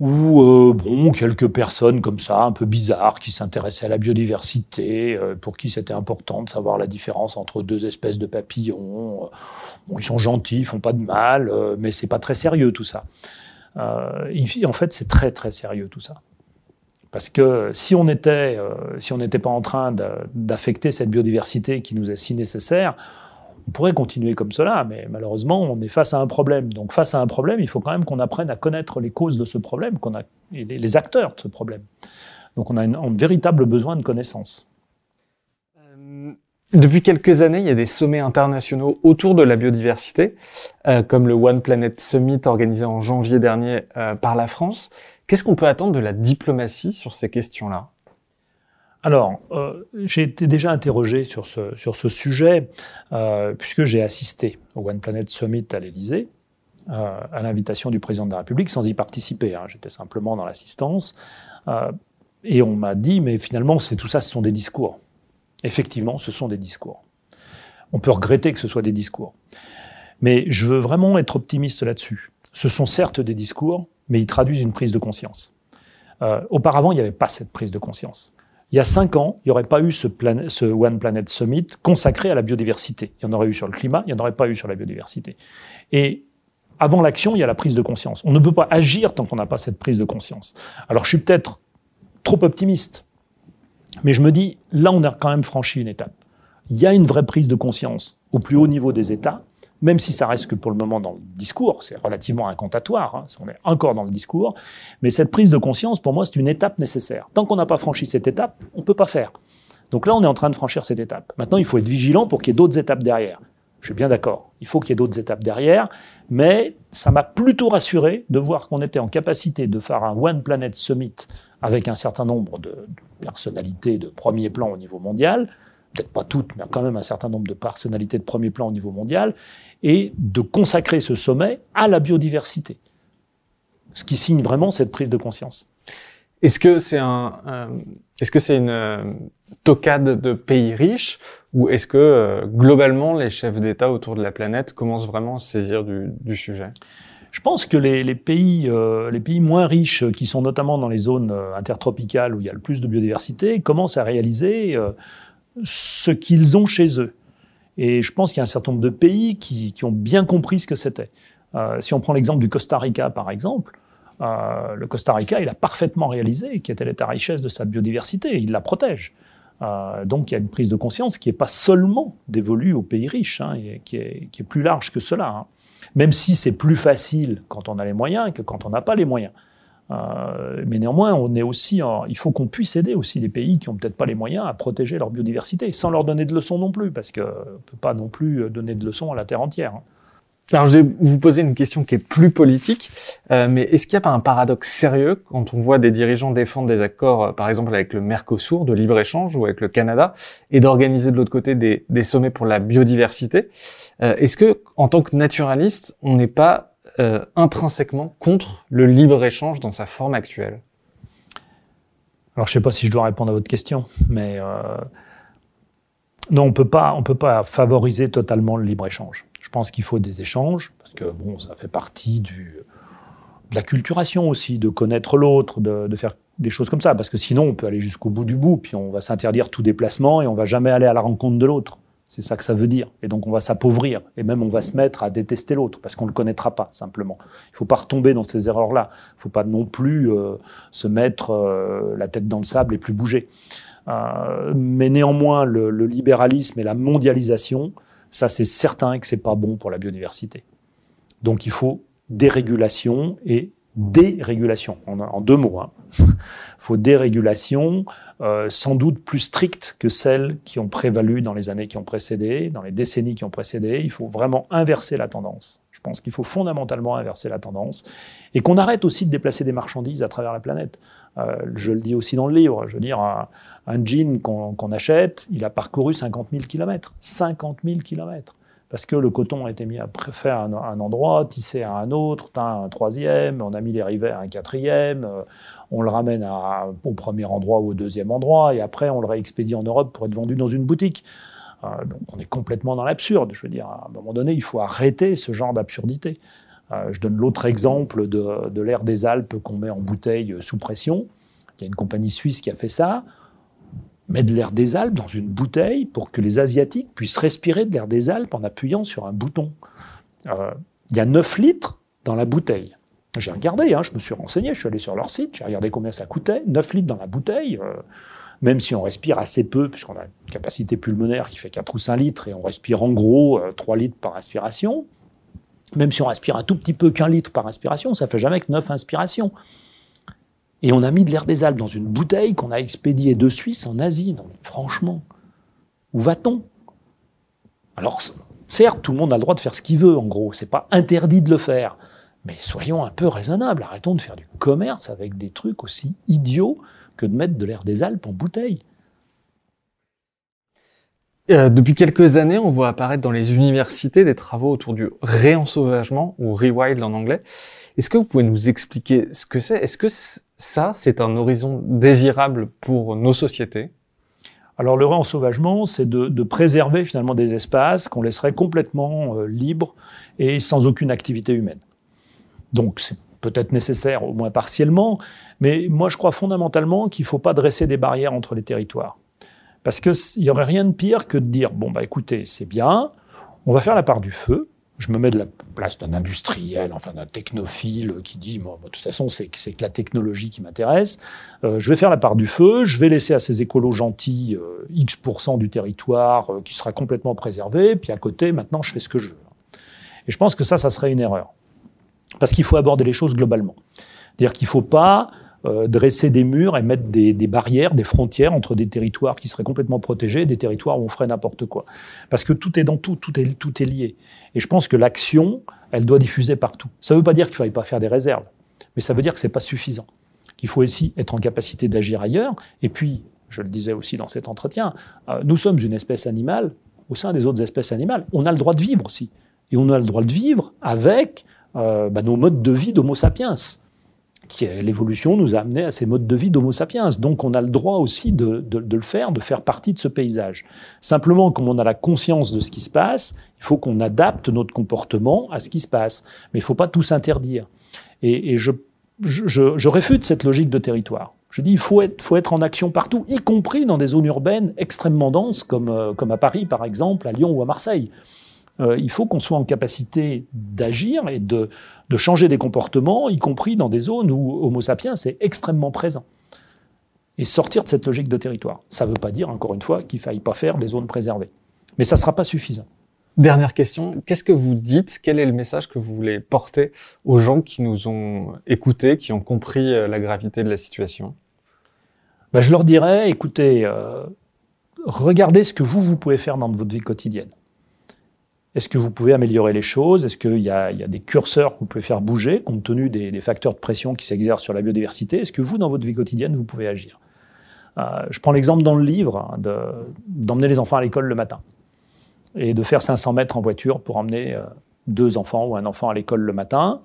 ou euh, bon, quelques personnes comme ça, un peu bizarres, qui s'intéressaient à la biodiversité, euh, pour qui c'était important de savoir la différence entre deux espèces de papillons. Bon, ils sont gentils, ils font pas de mal, euh, mais c'est pas très sérieux tout ça. en fait, c'est très très sérieux tout ça. Parce que si on si on n'était pas en train d'affecter cette biodiversité qui nous est si nécessaire, on pourrait continuer comme cela, mais malheureusement, on est face à un problème. Donc, face à un problème, il faut quand même qu'on apprenne à connaître les causes de ce problème, qu'on a, et les acteurs de ce problème. Donc, on a un véritable besoin de connaissances. Euh, depuis quelques années, il y a des sommets internationaux autour de la biodiversité, euh, comme le One Planet Summit organisé en janvier dernier euh, par la France. Qu'est-ce qu'on peut attendre de la diplomatie sur ces questions-là? Alors, euh, j'ai été déjà interrogé sur ce, sujet, euh, puisque j'ai assisté au One Planet Summit à l'Élysée, euh, à l'invitation du président de la République, sans y participer. Hein. J'étais simplement dans l'assistance. et on m'a dit, mais finalement, tout ça, ce sont des discours. Effectivement, ce sont des discours. On peut regretter que ce soit des discours. Mais je veux vraiment être optimiste là-dessus. Ce sont certes des discours, mais ils traduisent une prise de conscience. auparavant, il n'y avait pas cette prise de conscience. Il y a cinq ans, il n'y aurait pas eu ce, One Planet Summit consacré à la biodiversité. Il y en aurait eu sur le climat, il n'y en aurait pas eu sur la biodiversité. Et avant l'action, il y a la prise de conscience. On ne peut pas agir tant qu'on n'a pas cette prise de conscience. Alors je suis peut-être trop optimiste, mais je me dis, là, on a quand même franchi une étape. Il y a une vraie prise de conscience au plus haut niveau des États, même si ça reste que pour le moment dans le discours, c'est relativement incantatoire, hein, on est encore dans le discours, mais cette prise de conscience, pour moi, c'est une étape nécessaire. Tant qu'on n'a pas franchi cette étape, on ne peut pas faire. Donc là, on est en train de franchir cette étape. Maintenant, il faut être vigilant pour qu'il y ait d'autres étapes derrière. Je suis bien d'accord, il faut qu'il y ait d'autres étapes derrière, mais ça m'a plutôt rassuré de voir qu'on était en capacité de faire un One Planet Summit avec un certain nombre de personnalités de premier plan au niveau mondial, peut-être pas toutes, mais quand même un certain nombre de personnalités de premier plan au niveau mondial, et de consacrer ce sommet à la biodiversité. Ce qui signe vraiment cette prise de conscience. Est-ce que c'est un, est-ce que c'est une euh, tocade de pays riches ou est-ce que euh, globalement les chefs d'État autour de la planète commencent vraiment à se saisir du, du sujet? Je pense que les, les pays, euh, les pays moins riches, qui sont notamment dans les zones intertropicales où il y a le plus de biodiversité, commencent à réaliser ce qu'ils ont chez eux. Et je pense qu'il y a un certain nombre de pays qui, ont bien compris ce que c'était. Euh, si on prend l'exemple du Costa Rica, par exemple, euh, le Costa Rica, il a parfaitement réalisé quelle était la richesse de sa biodiversité, il la protège. Euh, donc il y a une prise de conscience qui n'est pas seulement dévolue aux pays riches, hein, et qui, est, qui, est, plus large que cela. Hein. Même si c'est plus facile quand on a les moyens que quand on n'a pas les moyens. Euh, mais néanmoins, on est aussi, il faut qu'on puisse aider aussi les pays qui n'ont peut-être pas les moyens à protéger leur biodiversité, sans leur donner de leçons non plus, parce qu'on ne peut pas non plus donner de leçons à la Terre entière. Hein. Alors, je vais vous poser une question qui est plus politique, euh, mais est-ce qu'il n'y a pas un paradoxe sérieux quand on voit des dirigeants défendre des accords, euh, par exemple avec le Mercosur de libre-échange ou avec le Canada, et d'organiser de l'autre côté des, des, sommets pour la biodiversité? Est-ce que, en tant que naturaliste, on n'est pas euh, intrinsèquement contre le libre-échange dans sa forme actuelle Alors, je ne sais pas si je dois répondre à votre question, mais euh, non, on peut pas, on peut pas favoriser totalement le libre-échange. Je pense qu'il faut des échanges, parce que bon, ça fait partie du, de la culturation aussi, de connaître l'autre, de, faire des choses comme ça, parce que sinon on peut aller jusqu'au bout du bout, puis on va s'interdire tout déplacement et on va jamais aller à la rencontre de l'autre. C'est ça que ça veut dire. Et donc on va s'appauvrir, et même on va se mettre à détester l'autre, parce qu'on ne le connaîtra pas, simplement. Il ne faut pas retomber dans ces erreurs-là. Il ne faut pas non plus euh, se mettre euh, la tête dans le sable et plus bouger. Euh, mais néanmoins, le, le, libéralisme et la mondialisation, ça c'est certain que c'est pas bon pour la biodiversité. Donc il faut dérégulation et dérégulation, en, en deux mots. Hein. Faut dérégulation, euh, sans doute plus stricte que celles qui ont prévalu dans les années qui ont précédé, dans les décennies qui ont précédé. Il faut vraiment inverser la tendance. Je pense qu'il faut fondamentalement inverser la tendance et qu'on arrête aussi de déplacer des marchandises à travers la planète. Euh, je le dis aussi dans le livre. Je veux dire, un, jean qu'on qu achète, il a parcouru 50 000 kilomètres. 50 000 kilomètres parce que le coton a été mis à faire un, un endroit, tissé à un autre, un troisième, on a mis les rivets à un quatrième, euh, on le ramène à, au premier endroit ou au deuxième endroit, et après on le réexpédie en Europe pour être vendu dans une boutique. Euh, donc on est complètement dans l'absurde. Je veux dire, à un moment donné, il faut arrêter ce genre d'absurdité. Euh, je donne l'autre exemple de, de l'air des Alpes qu'on met en bouteille sous pression. Il y a une compagnie suisse qui a fait ça mettre de l'air des Alpes dans une bouteille pour que les Asiatiques puissent respirer de l'air des Alpes en appuyant sur un bouton. Euh, il y a 9 litres dans la bouteille. J'ai regardé, hein, je me suis renseigné, je suis allé sur leur site, j'ai regardé combien ça coûtait. 9 litres dans la bouteille, euh, même si on respire assez peu, puisqu'on a une capacité pulmonaire qui fait 4 ou 5 litres, et on respire en gros euh, 3 litres par inspiration, même si on respire un tout petit peu qu'un litre par inspiration, ça fait jamais que 9 inspirations. Et on a mis de l'air des Alpes dans une bouteille qu'on a expédiée de Suisse en Asie. Non, mais franchement, où va-t-on? Alors, certes, tout le monde a le droit de faire ce qu'il veut, en gros. C'est pas interdit de le faire. Mais soyons un peu raisonnables. Arrêtons de faire du commerce avec des trucs aussi idiots que de mettre de l'air des Alpes en bouteille. Euh, depuis quelques années, on voit apparaître dans les universités des travaux autour du réensauvagement, ou rewild en anglais. Est-ce que vous pouvez nous expliquer ce que c'est? Est-ce que ça, c'est un horizon désirable pour nos sociétés? Alors le réensauvagement, c'est de, préserver finalement des espaces qu'on laisserait complètement euh, libres et sans aucune activité humaine. Donc c'est peut-être nécessaire, au moins partiellement, mais moi je crois fondamentalement qu'il ne faut pas dresser des barrières entre les territoires. Parce qu'il n'y aurait rien de pire que de dire, bon bah écoutez, c'est bien, on va faire la part du feu, je me mets de la place d'un industriel, enfin d'un technophile qui dit, bon, de toute façon, c'est que la technologie qui m'intéresse. Euh, je vais faire la part du feu, je vais laisser à ces écolos gentils euh, X% du territoire euh, qui sera complètement préservé, puis à côté, maintenant, je fais ce que je veux. Et je pense que ça, ça serait une erreur. Parce qu'il faut aborder les choses globalement. C'est-à-dire qu'il ne faut pas euh, dresser des murs et mettre des, barrières, des frontières entre des territoires qui seraient complètement protégés et des territoires où on ferait n'importe quoi. Parce que tout est dans tout, tout est, tout est lié. Et je pense que l'action, elle doit diffuser partout. Ça ne veut pas dire qu'il ne faille pas faire des réserves, mais ça veut dire que ce n'est pas suffisant. Qu'il faut aussi être en capacité d'agir ailleurs. Et puis, je le disais aussi dans cet entretien, euh, nous sommes une espèce animale au sein des autres espèces animales. On a le droit de vivre aussi. Et on a le droit de vivre avec euh, bah, nos modes de vie d'Homo sapiens l'évolution nous a amené à ces modes de vie d'Homo sapiens. Donc on a le droit aussi de, de, le faire, de faire partie de ce paysage. Simplement, comme on a la conscience de ce qui se passe, il faut qu'on adapte notre comportement à ce qui se passe. Mais il ne faut pas tout s'interdire. Et, et je, je, je, réfute cette logique de territoire. Je dis il faut être, faut être en action partout, y compris dans des zones urbaines extrêmement denses, comme, euh, comme à Paris par exemple, à Lyon ou à Marseille. Euh, il faut qu'on soit en capacité d'agir et de, de, changer des comportements, y compris dans des zones où Homo sapiens est extrêmement présent. Et sortir de cette logique de territoire. Ça ne veut pas dire, encore une fois, qu'il ne faille pas faire des zones préservées. Mais ça ne sera pas suffisant. Dernière question, qu'est-ce que vous dites? Quel est le message que vous voulez porter aux gens qui nous ont écoutés, qui ont compris euh, la gravité de la situation? Ben, Je leur dirais, écoutez, euh, regardez ce que vous, vous pouvez faire dans votre vie quotidienne. Est-ce que vous pouvez améliorer les choses? Est-ce qu'il y, y, a des curseurs que vous pouvez faire bouger compte tenu des, des facteurs de pression qui s'exercent sur la biodiversité? Est-ce que vous, dans votre vie quotidienne, vous pouvez agir? Euh, Je prends l'exemple dans le livre hein, d'emmener les enfants à l'école le matin et de faire 500 mètres en voiture pour emmener euh, deux enfants ou un enfant à l'école le matin.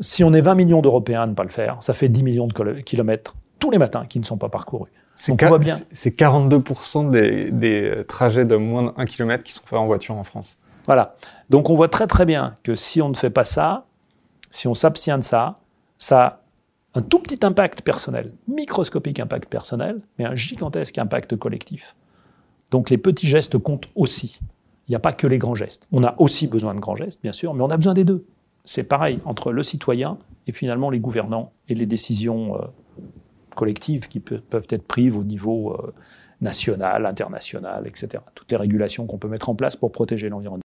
Si on est 20 millions d'Européens à ne pas le faire, ça fait 10 millions de kilomètres tous les matins qui ne sont pas parcourus. C'est 42% des, des, trajets de moins de 1 km qui sont faits en voiture en France. Voilà. Donc on voit très très bien que si on ne fait pas ça, si on s'abstient de ça, Ça a un tout petit impact personnel, microscopique impact personnel, mais un gigantesque impact collectif. Donc les petits gestes comptent aussi. Il n'y a pas que les grands gestes. On a aussi besoin de grands gestes, bien sûr, mais on a besoin des deux. C'est pareil entre le citoyen et finalement les gouvernants et les décisions euh, collectives qui peuvent être prises au niveau euh, national, international, etc. Toutes les régulations qu'on peut mettre en place pour protéger l'environnement.